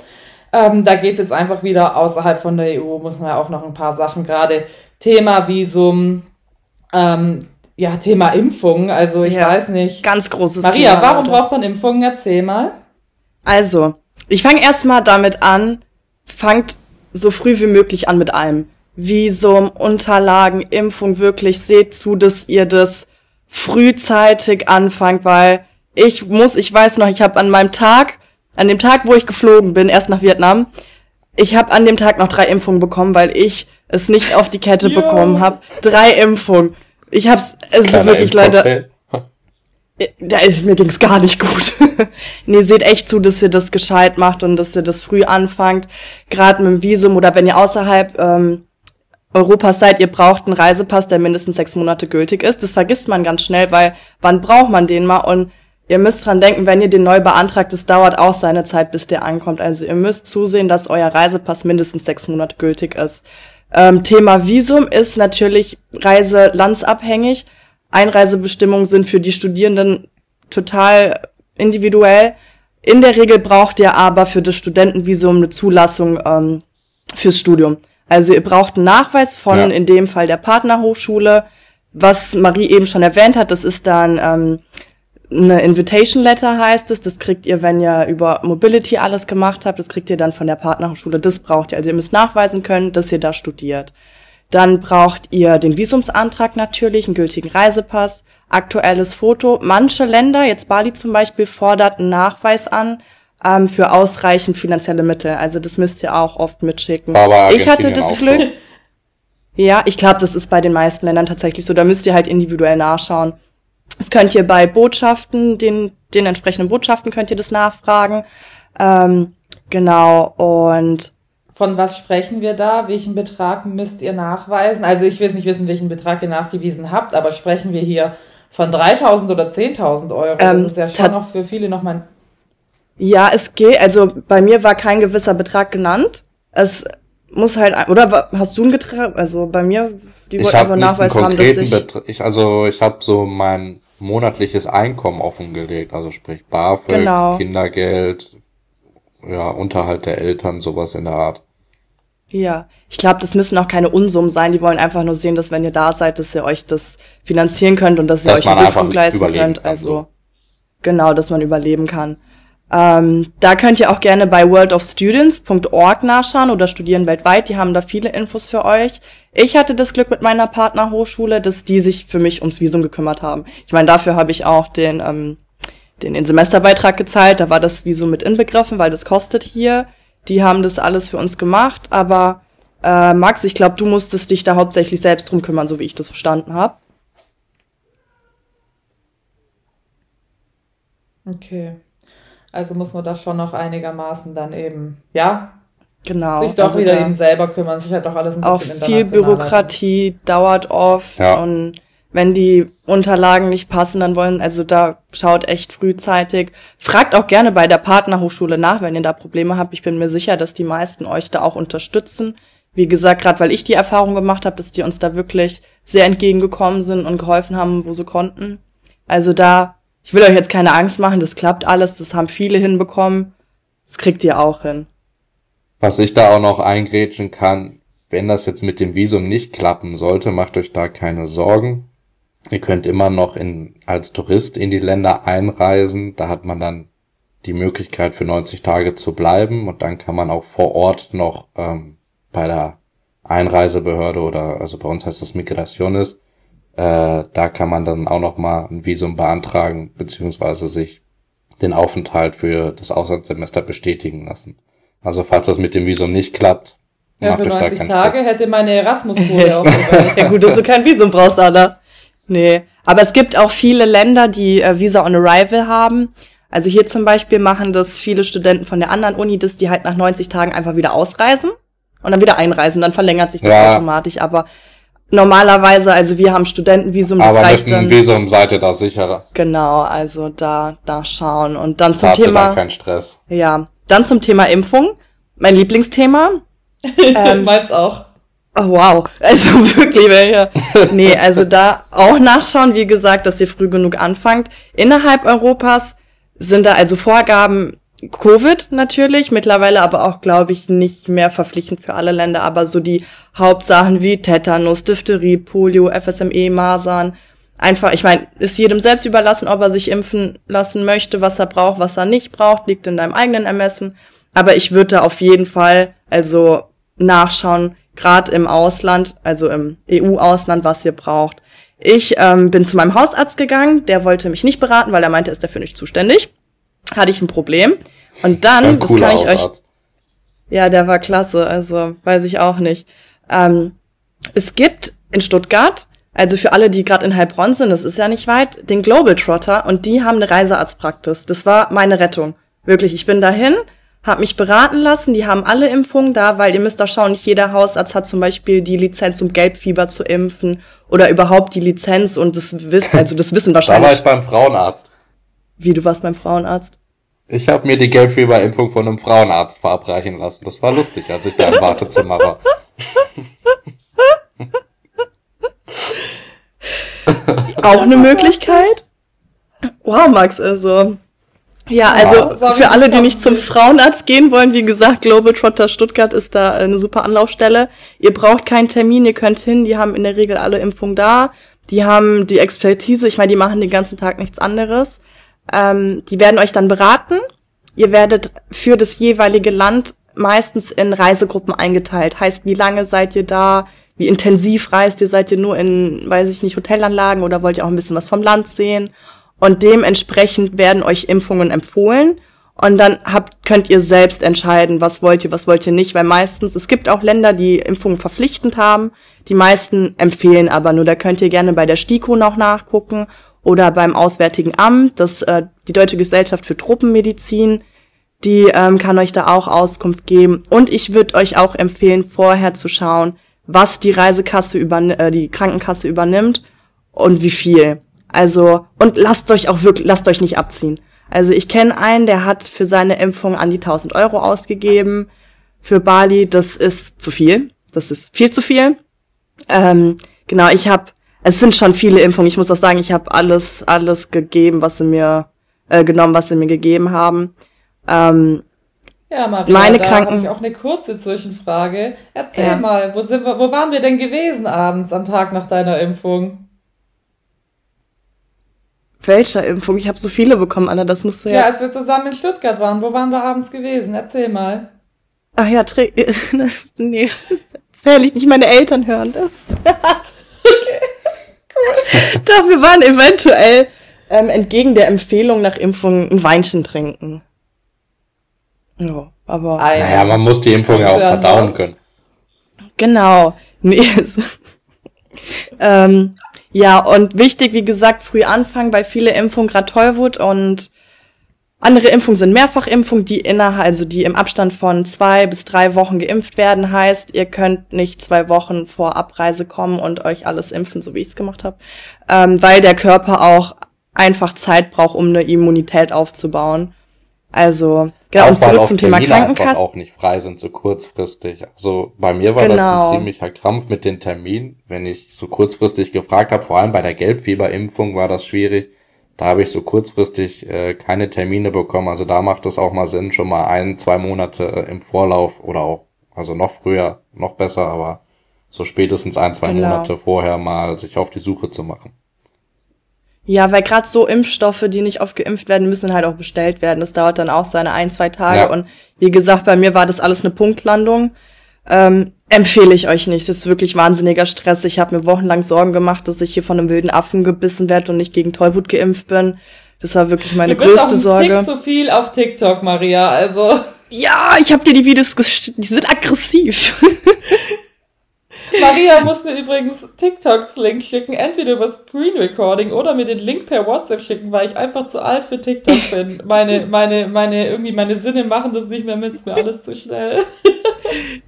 Ähm, da geht's jetzt einfach wieder außerhalb von der EU, muss man ja auch noch ein paar Sachen, gerade Thema Visum, ähm, ja, Thema Impfung. Also ich ja, weiß nicht. Ganz großes Maria, Thema. Maria, warum braucht man Impfungen? Erzähl mal. Also, ich fange erstmal damit an, fangt so früh wie möglich an mit allem. Visum, Unterlagen, Impfung, wirklich seht zu, dass ihr das frühzeitig anfangt, weil ich muss, ich weiß noch, ich habe an meinem Tag, an dem Tag, wo ich geflogen bin, erst nach Vietnam, ich habe an dem Tag noch drei Impfungen bekommen, weil ich es nicht auf die Kette bekommen habe. Drei Impfungen. Ich hab's also Kleiner wirklich leider. da ist, mir ging's gar nicht gut. [LAUGHS] nee, seht echt zu, dass ihr das gescheit macht und dass ihr das früh anfangt. Gerade mit dem Visum oder wenn ihr außerhalb ähm, Europas seid, ihr braucht einen Reisepass, der mindestens sechs Monate gültig ist. Das vergisst man ganz schnell, weil wann braucht man den mal? Und ihr müsst dran denken, wenn ihr den neu beantragt, es dauert auch seine Zeit, bis der ankommt. Also ihr müsst zusehen, dass euer Reisepass mindestens sechs Monate gültig ist. Ähm, Thema Visum ist natürlich reiselandsabhängig. Einreisebestimmungen sind für die Studierenden total individuell. In der Regel braucht ihr aber für das Studentenvisum eine Zulassung ähm, fürs Studium. Also ihr braucht einen Nachweis von, ja. in dem Fall der Partnerhochschule. Was Marie eben schon erwähnt hat, das ist dann ähm, eine Invitation Letter heißt es. Das kriegt ihr, wenn ihr über Mobility alles gemacht habt. Das kriegt ihr dann von der Partnerhochschule. Das braucht ihr. Also ihr müsst nachweisen können, dass ihr da studiert. Dann braucht ihr den Visumsantrag natürlich, einen gültigen Reisepass, aktuelles Foto. Manche Länder, jetzt Bali zum Beispiel, fordert einen Nachweis an ähm, für ausreichend finanzielle Mittel. Also das müsst ihr auch oft mitschicken. Aber ich hatte das Glück. So. Ja, ich glaube, das ist bei den meisten Ländern tatsächlich so. Da müsst ihr halt individuell nachschauen. Das könnt ihr bei Botschaften, den, den entsprechenden Botschaften könnt ihr das nachfragen. Ähm, genau, und von was sprechen wir da? Welchen Betrag müsst ihr nachweisen? Also ich will nicht wissen, welchen Betrag ihr nachgewiesen habt, aber sprechen wir hier von 3.000 oder 10.000 Euro? Ähm, das ist ja schon noch für viele nochmal... Ja, es geht. Also bei mir war kein gewisser Betrag genannt. Es muss halt... Oder hast du einen Betrag? Also bei mir, die wollten einfach Nachweis haben, dass ich... ich also ich habe so mein monatliches Einkommen offengelegt. Also sprich BAföG, genau. Kindergeld, ja, Unterhalt der Eltern, sowas in der Art. Ja, ich glaube, das müssen auch keine Unsummen sein. Die wollen einfach nur sehen, dass wenn ihr da seid, dass ihr euch das finanzieren könnt und dass ihr dass euch einen Rückflug leisten könnt. Also so. genau, dass man überleben kann. Ähm, da könnt ihr auch gerne bei worldofstudents.org nachschauen oder studieren weltweit. Die haben da viele Infos für euch. Ich hatte das Glück mit meiner Partnerhochschule, dass die sich für mich ums Visum gekümmert haben. Ich meine, dafür habe ich auch den, ähm, den, den Semesterbeitrag gezahlt. Da war das Visum mit inbegriffen, weil das kostet hier. Die haben das alles für uns gemacht, aber äh, Max, ich glaube, du musstest dich da hauptsächlich selbst drum kümmern, so wie ich das verstanden habe. Okay. Also muss man da schon noch einigermaßen dann eben, ja, genau, sich doch also wieder eben selber kümmern. Sich halt doch alles ein bisschen Auch viel Bürokratie dauert oft ja. und wenn die Unterlagen nicht passen, dann wollen, also da schaut echt frühzeitig. Fragt auch gerne bei der Partnerhochschule nach, wenn ihr da Probleme habt. Ich bin mir sicher, dass die meisten euch da auch unterstützen. Wie gesagt, gerade weil ich die Erfahrung gemacht habe, dass die uns da wirklich sehr entgegengekommen sind und geholfen haben, wo sie konnten. Also da, ich will euch jetzt keine Angst machen, das klappt alles, das haben viele hinbekommen. Das kriegt ihr auch hin. Was ich da auch noch eingrätschen kann, wenn das jetzt mit dem Visum nicht klappen sollte, macht euch da keine Sorgen. Ihr könnt immer noch in, als Tourist in die Länder einreisen. Da hat man dann die Möglichkeit für 90 Tage zu bleiben und dann kann man auch vor Ort noch ähm, bei der Einreisebehörde oder also bei uns heißt das Migrationes, äh, da kann man dann auch noch mal ein Visum beantragen beziehungsweise sich den Aufenthalt für das Auslandssemester bestätigen lassen. Also falls das mit dem Visum nicht klappt, ja, macht für 90 Tage Stress. hätte meine Erasmus-Folie [LAUGHS] auch Ja gut, dass du kein Visum brauchst, Anna. Nee, aber es gibt auch viele Länder, die äh, Visa on Arrival haben. Also hier zum Beispiel machen das viele Studenten von der anderen Uni, dass die halt nach 90 Tagen einfach wieder ausreisen und dann wieder einreisen. Dann verlängert sich das ja. automatisch. Aber normalerweise, also wir haben Studentenvisum, das aber reicht mit einem Visum seid ihr da sicherer. Genau, also da da schauen und dann zum Habt Thema. Dann kein Stress. Ja, dann zum Thema Impfung, mein Lieblingsthema. [LAUGHS] ähm, Meins auch. Oh, wow. Also [LAUGHS] wirklich, ja. Nee, also da auch nachschauen, wie gesagt, dass ihr früh genug anfangt. Innerhalb Europas sind da also Vorgaben, Covid natürlich, mittlerweile aber auch, glaube ich, nicht mehr verpflichtend für alle Länder, aber so die Hauptsachen wie Tetanus, Diphtherie, Polio, FSME, Masern. Einfach, ich meine, ist jedem selbst überlassen, ob er sich impfen lassen möchte, was er braucht, was er nicht braucht, liegt in deinem eigenen Ermessen. Aber ich würde auf jeden Fall also nachschauen, gerade im Ausland, also im EU-Ausland, was ihr braucht. Ich ähm, bin zu meinem Hausarzt gegangen, der wollte mich nicht beraten, weil er meinte, er ist dafür nicht zuständig. Hatte ich ein Problem. Und dann, das, das kann ich Hausarzt. euch. Ja, der war klasse, also weiß ich auch nicht. Ähm, es gibt in Stuttgart also für alle, die gerade in Heilbronn sind, das ist ja nicht weit, den Global Trotter und die haben eine Reisearztpraxis. Das war meine Rettung. Wirklich, ich bin dahin, habe mich beraten lassen, die haben alle Impfungen da, weil ihr müsst da schauen, nicht jeder Hausarzt hat zum Beispiel die Lizenz, um Gelbfieber zu impfen oder überhaupt die Lizenz und das Wissen, also das Wissen wahrscheinlich. da war ich beim Frauenarzt. Wie, du warst beim Frauenarzt? Ich habe mir die Gelbfieberimpfung von einem Frauenarzt verabreichen lassen. Das war lustig, als ich da im Wartezimmer war. [LAUGHS] Auch eine Möglichkeit? Wow, Max, also. Ja, also Wow, für alle, die nicht zum Frauenarzt gehen wollen, wie gesagt, Global Trotter Stuttgart ist da eine super Anlaufstelle. Ihr braucht keinen Termin, ihr könnt hin, die haben in der Regel alle Impfungen da. Die haben die Expertise, ich meine, die machen den ganzen Tag nichts anderes. Ähm, die werden euch dann beraten. Ihr werdet für das jeweilige Land meistens in Reisegruppen eingeteilt. Heißt, wie lange seid ihr da? Wie intensiv reist ihr? Seid ihr nur in, weiß ich nicht, Hotelanlagen oder wollt ihr auch ein bisschen was vom Land sehen? Und dementsprechend werden euch Impfungen empfohlen. Und dann habt, könnt ihr selbst entscheiden, was wollt ihr, was wollt ihr nicht, weil meistens, es gibt auch Länder, die Impfungen verpflichtend haben. Die meisten empfehlen aber nur. Da könnt ihr gerne bei der STIKO noch nachgucken oder beim Auswärtigen Amt, das, äh, die Deutsche Gesellschaft für Truppenmedizin. Die ähm, kann euch da auch Auskunft geben. Und ich würde euch auch empfehlen, vorher zu schauen, was die Reisekasse über, äh, die Krankenkasse übernimmt und wie viel. Also, und lasst euch auch wirklich, lasst euch nicht abziehen. Also ich kenne einen, der hat für seine Impfung an die 1000 Euro ausgegeben. Für Bali, das ist zu viel. Das ist viel zu viel. Ähm, genau, ich habe, es sind schon viele Impfungen. Ich muss auch sagen, ich habe alles, alles gegeben, was sie mir äh, genommen, was sie mir gegeben haben. Ähm, Ja, Maria, Meine da Kranken- habe ich auch eine kurze Zwischenfrage. Erzähl Ja. mal, wo sind wir, wo waren wir denn gewesen abends am Tag nach deiner Impfung? welcher Impfung? Ich habe so viele bekommen, Anna, das musst du Ja, ja. als wir zusammen in Stuttgart waren, wo waren wir abends gewesen? Erzähl mal. Ach ja, Tre [LAUGHS] nee, erzähl ich nicht, meine Eltern hören das. [LAUGHS] [LAUGHS] wir waren eventuell ähm, entgegen der Empfehlung nach Impfung ein Weinchen trinken. Ja, aber Naja, man muss die Impfung ja auch verdauen was. können. genau. Nee, ähm, ja, und wichtig, wie gesagt, früh anfangen, bei viele Impfungen, gerade Tollwut und andere Impfungen sind Mehrfachimpfungen, die innerhalb, also die im Abstand von zwei bis drei Wochen geimpft werden, heißt, ihr könnt nicht zwei Wochen vor Abreise kommen und euch alles impfen, so wie ich es gemacht habe, ähm, weil der Körper auch einfach Zeit braucht, um eine Immunität aufzubauen. Also, genau, und auch weil zurück zum Thema Krankenkasse. auch nicht frei sind, so kurzfristig. Also bei mir war das Genau. ein ziemlicher Krampf mit den Terminen, wenn ich so kurzfristig gefragt habe. Vor allem bei der Gelbfieberimpfung war das schwierig. Da habe ich so kurzfristig äh, keine Termine bekommen. Also da macht es auch mal Sinn, schon mal ein, zwei Monate äh, im Vorlauf oder auch, also noch früher, noch besser, aber so spätestens ein, zwei Genau. Monate vorher mal sich auf die Suche zu machen. Ja, weil gerade so Impfstoffe, die nicht oft geimpft werden, müssen halt auch bestellt werden. Das dauert dann auch seine ein, zwei Tage. Ja. Und wie gesagt, bei mir war das alles eine Punktlandung. Ähm, empfehle ich euch nicht. Das ist wirklich wahnsinniger Stress. Ich habe mir wochenlang Sorgen gemacht, dass ich hier von einem wilden Affen gebissen werde und nicht gegen Tollwut geimpft bin. Das war wirklich meine du bist größte auch Sorge. Tick zu viel auf TikTok, Maria. Also, Ja, ich habe dir die Videos gesch- die sind aggressiv. [LAUGHS] Maria muss mir übrigens TikToks Link schicken, entweder über Screen Recording oder mir den Link per WhatsApp schicken, weil ich einfach zu alt für TikTok bin. [LAUGHS] Meine, meine, meine, irgendwie meine Sinne machen das nicht mehr mit, ist mir alles zu schnell. [LAUGHS]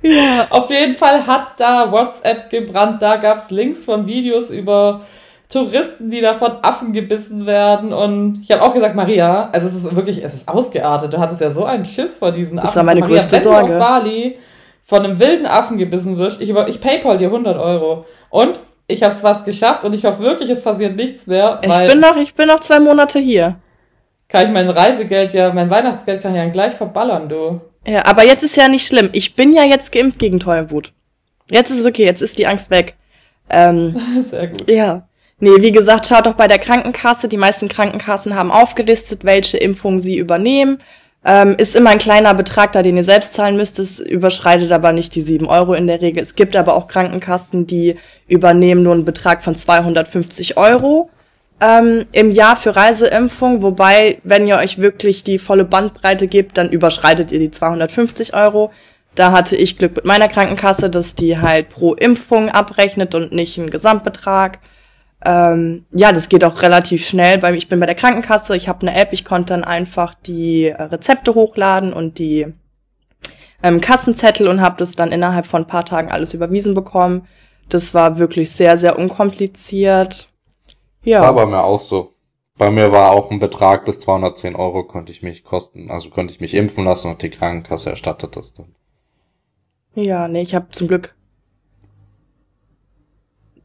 ja. Auf jeden Fall hat da WhatsApp gebrannt, da gab's Links von Videos über Touristen, die da von Affen gebissen werden und ich habe auch gesagt, Maria, also es ist wirklich, es ist ausgeartet. Du hattest ja so einen Schiss vor diesen Das Affen. war meine Maria, größte wenn Sorge. du auf Bali von einem wilden Affen gebissen wirst, ich, über, ich Paypal dir 100 Euro und ich habe es fast geschafft und ich hoffe wirklich, es passiert nichts mehr, Ich weil bin noch, ich bin noch zwei Monate hier. kann ich mein Reisegeld ja, mein Weihnachtsgeld kann ich ja gleich verballern, du. Ja, aber jetzt ist ja nicht schlimm. Ich bin ja jetzt geimpft gegen Tollwut. Jetzt ist es okay, jetzt ist die Angst weg. Ähm, [LAUGHS] Sehr gut. ja. Nee, wie gesagt, schaut doch bei der Krankenkasse. Die meisten Krankenkassen haben aufgelistet, welche Impfungen sie übernehmen. Ähm, ist immer ein kleiner Betrag da, den ihr selbst zahlen müsst. Es überschreitet aber nicht die 7 Euro in der Regel. Es gibt aber auch Krankenkassen, die übernehmen nur einen Betrag von 250 Euro ähm, im Jahr für Reiseimpfung. Wobei, wenn ihr euch wirklich die volle Bandbreite gebt, dann überschreitet ihr die 250 Euro. Da hatte ich Glück mit meiner Krankenkasse, dass die halt pro Impfung abrechnet und nicht einen Gesamtbetrag. Ähm, ja, das geht auch relativ schnell. Bei, ich bin bei der Krankenkasse, ich habe eine App, ich konnte dann einfach die äh, Rezepte hochladen und die ähm, Kassenzettel und habe das dann innerhalb von ein paar Tagen alles überwiesen bekommen. Das war wirklich sehr, sehr unkompliziert. Ja. War bei mir auch so. Bei mir war auch ein Betrag bis 210 Euro konnte ich mich kosten, also konnte ich mich impfen lassen und die Krankenkasse erstattet das dann. Ja, nee, ich habe zum Glück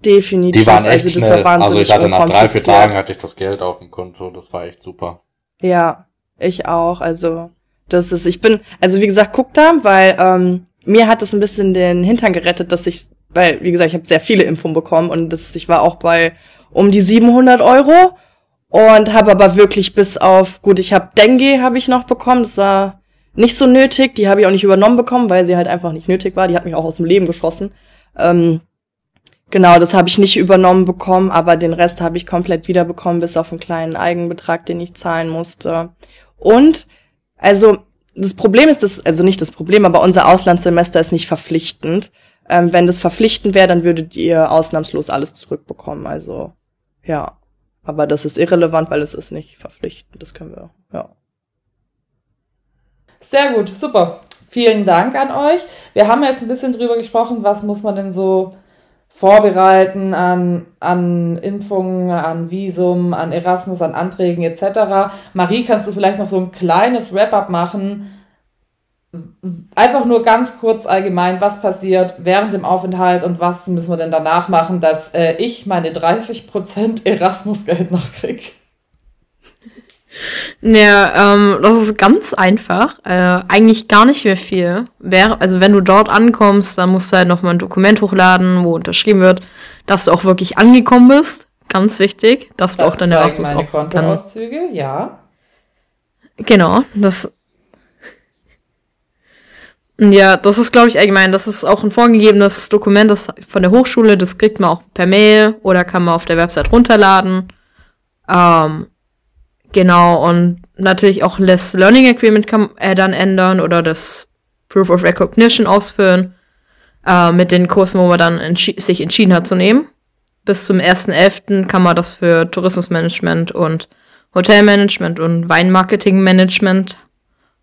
definitiv. Die waren echt also, schnell. also ich hatte nach drei, vier Tagen hatte ich das Geld auf dem Konto. Das war echt super. Ja, ich auch. Also das ist, ich bin, also wie gesagt, guck da, weil ähm, mir hat das ein bisschen den Hintern gerettet, dass ich, weil wie gesagt, ich habe sehr viele Impfungen bekommen und das, ich war auch bei um die 700 Euro und habe aber wirklich bis auf, gut, ich habe Dengue habe ich noch bekommen, das war nicht so nötig, die habe ich auch nicht übernommen bekommen, weil sie halt einfach nicht nötig war, die hat mich auch aus dem Leben geschossen. Ähm, genau, das habe ich nicht übernommen bekommen, aber den Rest habe ich komplett wiederbekommen, bis auf einen kleinen Eigenbetrag, den ich zahlen musste. Und, also, das Problem ist das, also nicht das Problem, aber unser Auslandssemester ist nicht verpflichtend. Ähm, wenn das verpflichtend wäre, dann würdet ihr ausnahmslos alles zurückbekommen. Also, ja. Aber das ist irrelevant, weil es ist nicht verpflichtend. Das können wir, ja. Sehr gut, super. Vielen Dank an euch. Wir haben jetzt ein bisschen drüber gesprochen, was muss man denn so vorbereiten an, an Impfungen, an Visum, an Erasmus, an Anträgen etc. Marie, kannst du vielleicht noch so ein kleines Wrap-up machen? Einfach nur ganz kurz allgemein, was passiert während dem Aufenthalt und was müssen wir denn danach machen, dass äh, ich meine 30% Erasmus-Geld noch krieg. Ja, ähm, das ist ganz einfach. Äh, eigentlich gar nicht mehr viel. Wär, also wenn du dort ankommst, dann musst du halt nochmal ein Dokument hochladen, wo unterschrieben wird, dass du auch wirklich angekommen bist. Ganz wichtig, dass das du auch deine Erasmus auch dann, ja. Genau, das ja, das ist, glaube ich, allgemein. Das ist auch ein vorgegebenes Dokument das von der Hochschule. Das kriegt man auch per Mail oder kann man auf der Website runterladen. Ähm, genau, und natürlich auch das Learning Agreement kann er dann ändern oder das Proof of Recognition ausfüllen äh, mit den Kursen, wo man dann entschi sich entschieden hat zu nehmen. Bis zum 1.11. kann man das für Tourismusmanagement und Hotelmanagement und Weinmarketingmanagement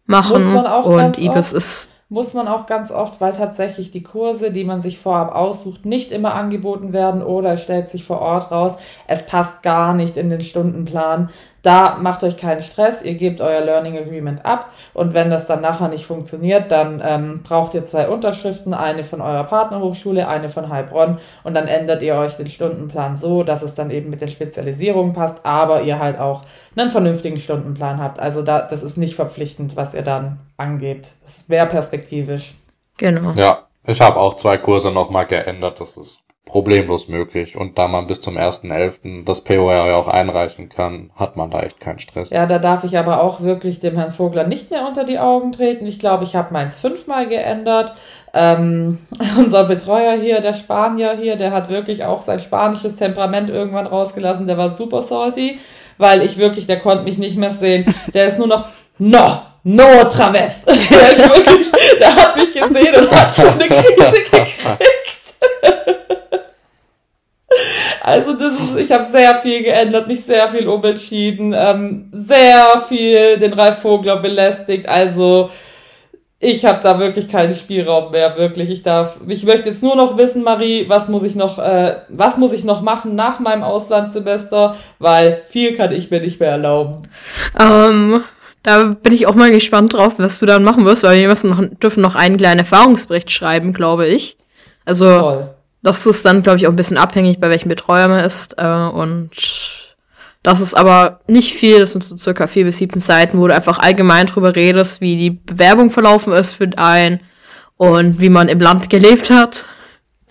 machen. und IBIS ist muss man auch ganz oft, weil tatsächlich die Kurse, die man sich vorab aussucht, nicht immer angeboten werden oder es stellt sich vor Ort raus, es passt gar nicht in den Stundenplan. Da macht euch keinen Stress, ihr gebt euer Learning Agreement ab und wenn das dann nachher nicht funktioniert, dann ähm, braucht ihr zwei Unterschriften, eine von eurer Partnerhochschule, eine von Heilbronn und dann ändert ihr euch den Stundenplan so, dass es dann eben mit den Spezialisierungen passt, aber ihr halt auch einen vernünftigen Stundenplan habt. Also da, das ist nicht verpflichtend, was ihr dann angebt. Das wäre perspektivisch. Genau. Ja, ich habe auch zwei Kurse nochmal geändert. Das ist problemlos möglich. Und da man bis zum 1.11. das POR ja auch einreichen kann, hat man da echt keinen Stress. Ja, da darf ich aber auch wirklich dem Herrn Vogler nicht mehr unter die Augen treten. Ich glaube, ich habe meins fünfmal geändert. Ähm, [LAUGHS] unser Betreuer hier, der Spanier hier, der hat wirklich auch sein spanisches Temperament irgendwann rausgelassen. Der war super salty, weil ich wirklich, der konnte mich nicht mehr sehen. Der ist nur noch, no, no otra vez. [LAUGHS] der, hat mich gesehen und hat schon eine Krise gekriegt. [LAUGHS] Also das ist, ich habe sehr viel geändert, mich sehr viel umentschieden, ähm, sehr viel den Ralf Vogler belästigt. Also ich habe da wirklich keinen Spielraum mehr, wirklich. Ich darf, ich möchte jetzt nur noch wissen, Marie, was muss ich noch, äh, was muss ich noch machen nach meinem Auslandssemester, weil viel kann ich mir nicht mehr erlauben. Ähm, da bin ich auch mal gespannt drauf, was du dann machen wirst, weil wir müssen noch, dürfen noch einen kleinen Erfahrungsbericht schreiben, glaube ich. Also Toll das ist dann, glaube ich, auch ein bisschen abhängig, bei welchem Betreuer man ist. Äh, und das ist aber nicht viel, das sind so circa vier bis sieben Seiten, wo du einfach allgemein drüber redest, wie die Bewerbung verlaufen ist für einen und wie man im Land gelebt hat.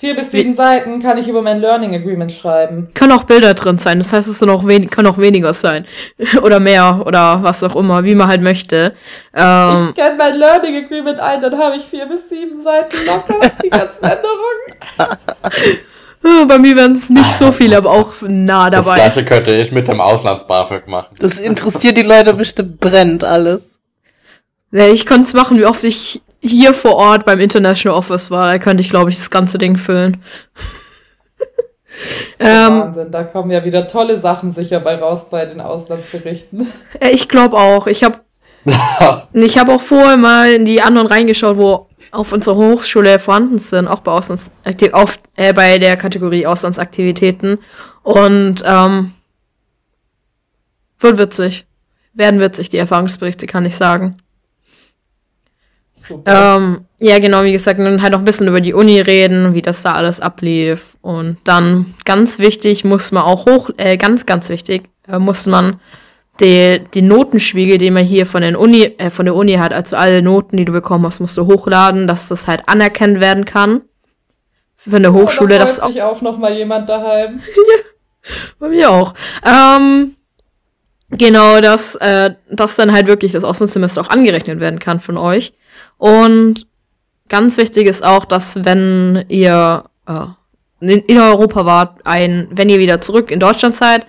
Vier bis sieben Seiten kann ich über mein Learning Agreement schreiben. Können auch Bilder drin sein, das heißt, es sind auch können auch weniger sein. [LAUGHS] oder mehr oder was auch immer, wie man halt möchte. Ähm, ich scanne mein Learning Agreement ein, dann habe ich vier bis sieben Seiten locker, [LAUGHS] die ganzen Änderungen. [LAUGHS] Bei mir werden es nicht so viele, aber auch nah dabei. Das gleiche könnte ich mit dem Auslands-BAföG machen. Das interessiert die Leute bestimmt brennt alles. Ja, ich konnte es machen, wie oft ich hier vor Ort beim International Office war, da könnte ich, glaube ich, das ganze Ding füllen. [LAUGHS] Ähm, Wahnsinn, da kommen ja wieder tolle Sachen sicher bei raus bei den Auslandsberichten. Äh, ich glaube auch. Ich habe [LAUGHS] ich habe auch vorher mal in die anderen reingeschaut, wo auf unserer Hochschule vorhanden sind, auch bei Auslandsaktiv auf, äh, bei der Kategorie Auslandsaktivitäten. Und ähm, wird witzig. Werden witzig, die Erfahrungsberichte, kann ich sagen. Super. Ähm, ja, genau, wie gesagt, dann halt noch ein bisschen über die Uni reden, wie das da alles ablief. Und dann, ganz wichtig, muss man auch hoch, äh, ganz, ganz wichtig, äh, muss man die, die Notenspiegel, die man hier von, den Uni, äh, von der Uni hat, also alle Noten, die du bekommen hast, musst du hochladen, dass das halt anerkannt werden kann. Von der Hochschule. Oh, da sich auch, auch noch mal jemand daheim. [LAUGHS] ja, bei mir auch. Ähm, genau, dass, äh, dass dann halt wirklich das Auslandssemester auch angerechnet werden kann von euch. Und ganz wichtig ist auch, dass wenn ihr äh, in, Europa wart, ein, wenn ihr wieder zurück in Deutschland seid,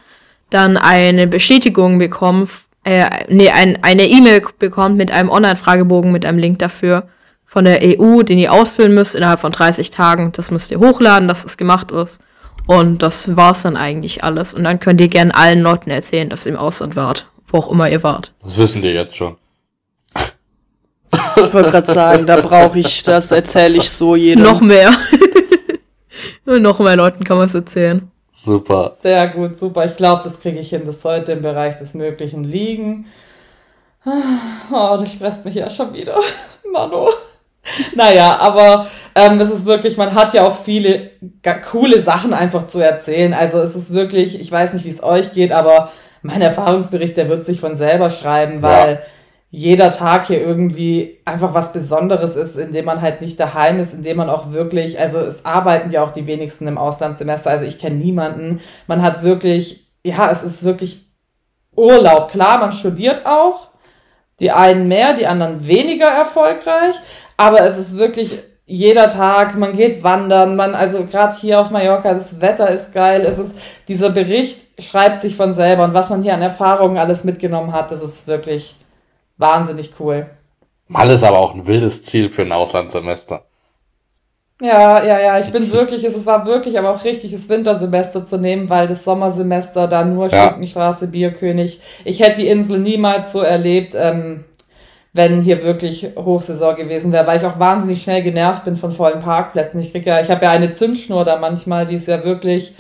dann eine Bestätigung bekommt, äh, nee, ein, eine E-Mail bekommt mit einem Online-Fragebogen mit einem Link dafür von der EU, den ihr ausfüllen müsst innerhalb von 30 Tagen. Das müsst ihr hochladen, dass es gemacht ist. Und das war's dann eigentlich alles. Und dann könnt ihr gerne allen Leuten erzählen, dass ihr im Ausland wart, wo auch immer ihr wart. Das wissen die jetzt schon. Ich wollte gerade sagen, da brauche ich, das erzähle ich so jedem. Noch mehr. [LAUGHS] noch mehr Leuten kann man es erzählen. Super. Sehr gut, super. Ich glaube, das kriege ich hin. Das sollte im Bereich des Möglichen liegen. Oh, das stresst mich ja schon wieder. [LAUGHS] Mano. Naja, aber ähm, es ist wirklich, man hat ja auch viele coole Sachen einfach zu erzählen. Also es ist wirklich, ich weiß nicht, wie es euch geht, aber mein Erfahrungsbericht, der wird sich von selber schreiben, weil ja jeder Tag hier irgendwie einfach was Besonderes ist, indem man halt nicht daheim ist, indem man auch wirklich, also es arbeiten ja auch die wenigsten im Auslandssemester, also ich kenne niemanden. Man hat wirklich, ja, es ist wirklich Urlaub. Klar, man studiert auch, die einen mehr, die anderen weniger erfolgreich, aber es ist wirklich jeder Tag, man geht wandern, man, also gerade hier auf Mallorca, das Wetter ist geil, es ist, dieser Bericht schreibt sich von selber und was man hier an Erfahrungen alles mitgenommen hat, das ist wirklich wahnsinnig cool. Mal ist aber auch ein wildes Ziel für ein Auslandssemester. Ja, ja, ja, ich bin wirklich, es war wirklich aber auch richtig, das Wintersemester zu nehmen, weil das Sommersemester da nur ja. Schinkenstraße, Bierkönig. Ich hätte die Insel niemals so erlebt, ähm, wenn hier wirklich Hochsaison gewesen wäre, weil ich auch wahnsinnig schnell genervt bin von vollen Parkplätzen. Ich krieg ja, ich habe ja eine Zündschnur da manchmal, die ist ja wirklich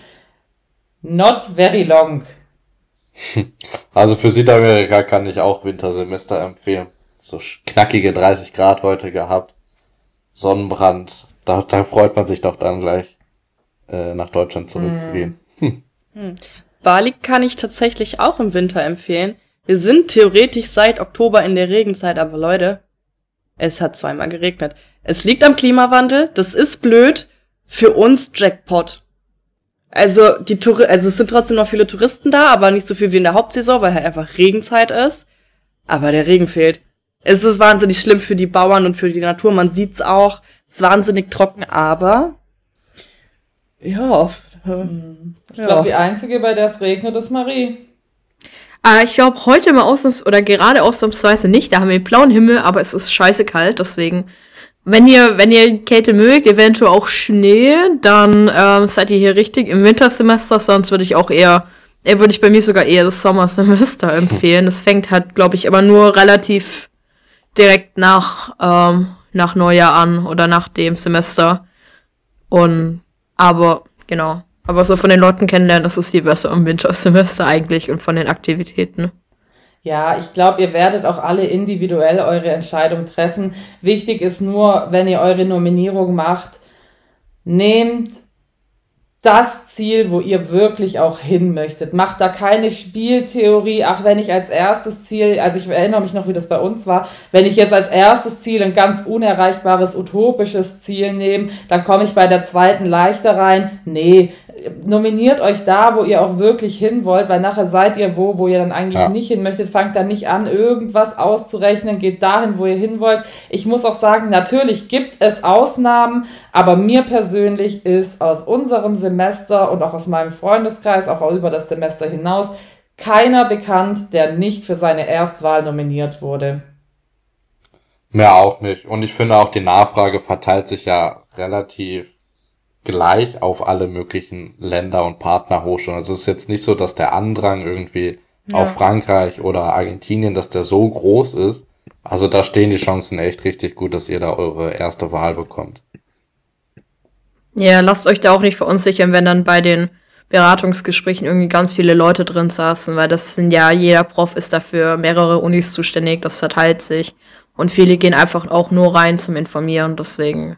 not very long. [LAUGHS] Also für Südamerika kann ich auch Wintersemester empfehlen. So knackige 30 Grad heute gehabt. Sonnenbrand. Da, da freut man sich doch dann gleich, äh, nach Deutschland zurückzugehen. Hm. [LAUGHS] Hm. Bali kann ich tatsächlich auch im Winter empfehlen. Wir sind theoretisch seit Oktober in der Regenzeit, aber Leute, es hat zweimal geregnet. Es liegt am Klimawandel, das ist blöd. Für uns Jackpot. Also, die Tour also es sind trotzdem noch viele Touristen da, aber nicht so viel wie in der Hauptsaison, weil halt einfach Regenzeit ist. Aber der Regen fehlt. Es ist wahnsinnig schlimm für die Bauern und für die Natur. Man sieht's auch. Es ist wahnsinnig trocken, aber ja. Ich ja. glaube, die einzige, bei der es regnet, ist Marie. Äh, ich glaube, heute mal ausnahms oder gerade ausnahmsweise nicht. Da haben wir blauen Himmel, aber es ist scheiße kalt, deswegen wenn ihr, wenn ihr Kälte mögt, eventuell auch Schnee, dann ähm, seid ihr hier richtig im Wintersemester, sonst würde ich auch eher, eher würde ich bei mir sogar eher das Sommersemester [LAUGHS] empfehlen. Das fängt halt, glaube ich, aber nur relativ direkt nach, ähm, nach Neujahr an oder nach dem Semester. Und aber, genau. Aber so von den Leuten kennenlernen, ist es hier besser im Wintersemester eigentlich und von den Aktivitäten. Ja, ich glaube, ihr werdet auch alle individuell eure Entscheidung treffen. Wichtig ist nur, wenn ihr eure Nominierung macht, nehmt das Ziel, wo ihr wirklich auch hin möchtet. Macht da keine Spieltheorie. Ach, wenn ich als erstes Ziel, also ich erinnere mich noch, wie das bei uns war, wenn ich jetzt als erstes Ziel ein ganz unerreichbares, utopisches Ziel nehme, dann komme ich bei der zweiten leichter rein. Nee, nominiert euch da, wo ihr auch wirklich hin wollt, weil nachher seid ihr wo, wo ihr dann eigentlich ja. nicht hin möchtet. Fangt dann nicht an, irgendwas auszurechnen, geht dahin, wo ihr hin wollt. Ich muss auch sagen, natürlich gibt es Ausnahmen, aber mir persönlich ist aus unserem Semester und auch aus meinem Freundeskreis, auch über das Semester hinaus, keiner bekannt, der nicht für seine Erstwahl nominiert wurde. Mehr auch nicht. Und ich finde auch, die Nachfrage verteilt sich ja relativ gleich auf alle möglichen Länder und Partnerhochschulen. Also es ist jetzt nicht so, dass der Andrang irgendwie ja. auf Frankreich oder Argentinien, dass der so groß ist. Also da stehen die Chancen echt richtig gut, dass ihr da eure erste Wahl bekommt. Ja, lasst euch da auch nicht verunsichern, wenn dann bei den Beratungsgesprächen irgendwie ganz viele Leute drin saßen, weil das sind ja, jeder Prof ist dafür mehrere Unis zuständig, das verteilt sich. Und viele gehen einfach auch nur rein zum Informieren, deswegen.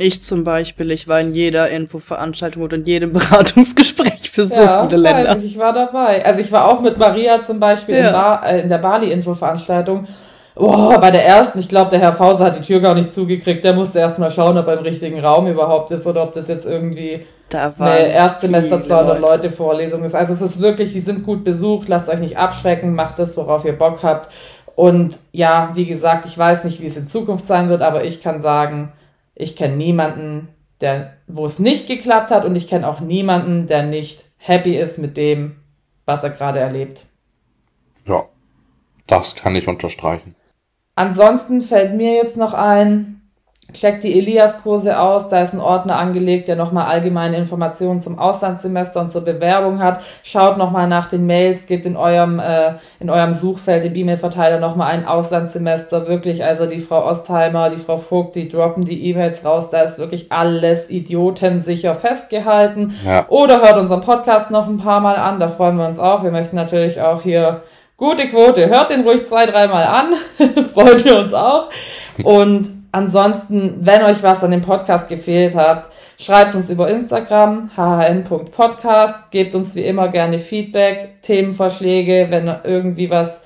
Ich zum Beispiel, ich war in jeder Infoveranstaltung oder in jedem [LAUGHS] Beratungsgespräch für so ja, viele Länder. Ich, ich war dabei. Also ich war auch mit Maria zum Beispiel ja. in, ba äh, in der Bali-Infoveranstaltung. Boah, bei der ersten, ich glaube, der Herr Fauser hat die Tür gar nicht zugekriegt. Der musste erst mal schauen, ob er im richtigen Raum überhaupt ist oder ob das jetzt irgendwie da eine Erstsemester 200 Leute. Leute Vorlesung ist. Also es ist wirklich, die sind gut besucht. Lasst euch nicht abschrecken, macht das, worauf ihr Bock habt. Und ja, wie gesagt, ich weiß nicht, wie es in Zukunft sein wird, aber ich kann sagen, ich kenne niemanden, der, wo es nicht geklappt hat und ich kenne auch niemanden, der nicht happy ist mit dem, was er gerade erlebt. Ja, das kann ich unterstreichen. Ansonsten fällt mir jetzt noch ein, Checkt die Elias-Kurse aus, da ist ein Ordner angelegt, der nochmal allgemeine Informationen zum Auslandssemester und zur Bewerbung hat. Schaut nochmal nach den Mails, gebt in eurem, äh, in eurem Suchfeld im E-Mail-Verteiler nochmal ein Auslandssemester. Wirklich, also die Frau Ostheimer, die Frau Vogt, die droppen die E-Mails raus, da ist wirklich alles idiotensicher festgehalten. Ja. Oder hört unseren Podcast noch ein paar Mal an, da freuen wir uns auch. Wir möchten natürlich auch hier gute Quote. Hört den ruhig zwei, dreimal an. [LAUGHS] Freuen wir uns auch. Und Ansonsten, wenn euch was an dem Podcast gefehlt hat, schreibt uns über Instagram, hhn.podcast, gebt uns wie immer gerne Feedback, Themenvorschläge, wenn irgendwie was,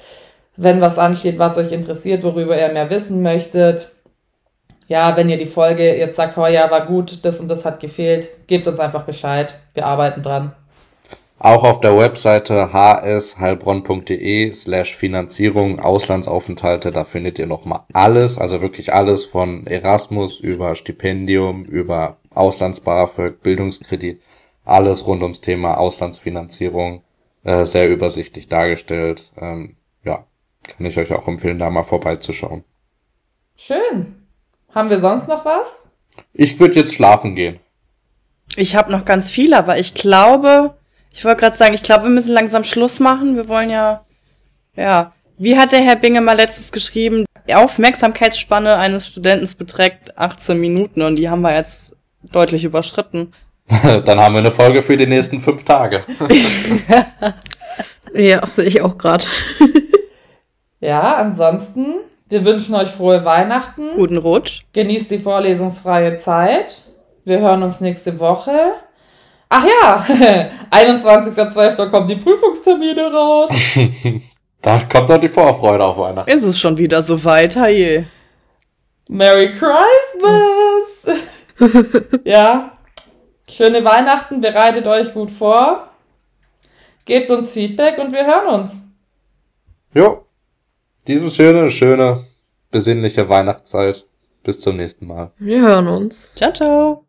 wenn was ansteht, was euch interessiert, worüber ihr mehr wissen möchtet. Ja, wenn ihr die Folge jetzt sagt, oh ja, war gut, das und das hat gefehlt, gebt uns einfach Bescheid. Wir arbeiten dran. Auch auf der Webseite hsheilbronn.de slash Finanzierung Auslandsaufenthalte, da findet ihr nochmal alles, also wirklich alles von Erasmus über Stipendium, über Auslands-BAföG, Bildungskredit, alles rund ums Thema Auslandsfinanzierung, äh, sehr übersichtlich dargestellt. Ähm, ja, kann ich euch auch empfehlen, da mal vorbeizuschauen. Schön. Haben wir sonst noch was? Ich würde jetzt schlafen gehen. Ich habe noch ganz viel, aber ich glaube, ich wollte gerade sagen, ich glaube, wir müssen langsam Schluss machen. Wir wollen ja, ja. Wie hat der Herr Binge mal letztens geschrieben? Die Aufmerksamkeitsspanne eines Studenten beträgt 18 Minuten und die haben wir jetzt deutlich überschritten. [LAUGHS] Dann haben wir eine Folge für die nächsten fünf Tage. [LAUGHS] ja, sehe ich auch gerade. [LAUGHS] ja, ansonsten, wir wünschen euch frohe Weihnachten. Guten Rutsch. Genießt die vorlesungsfreie Zeit. Wir hören uns nächste Woche. Ach ja, [LAUGHS] 21.12. kommen die Prüfungstermine raus. [LAUGHS] da kommt doch die Vorfreude auf Weihnachten. Ist es schon wieder so weit, hey. Merry Christmas! [LAUGHS] ja, schöne Weihnachten, bereitet euch gut vor. Gebt uns Feedback und wir hören uns. Jo, diese schöne, schöne, besinnliche Weihnachtszeit. Bis zum nächsten Mal. Wir hören uns. Ciao, ciao.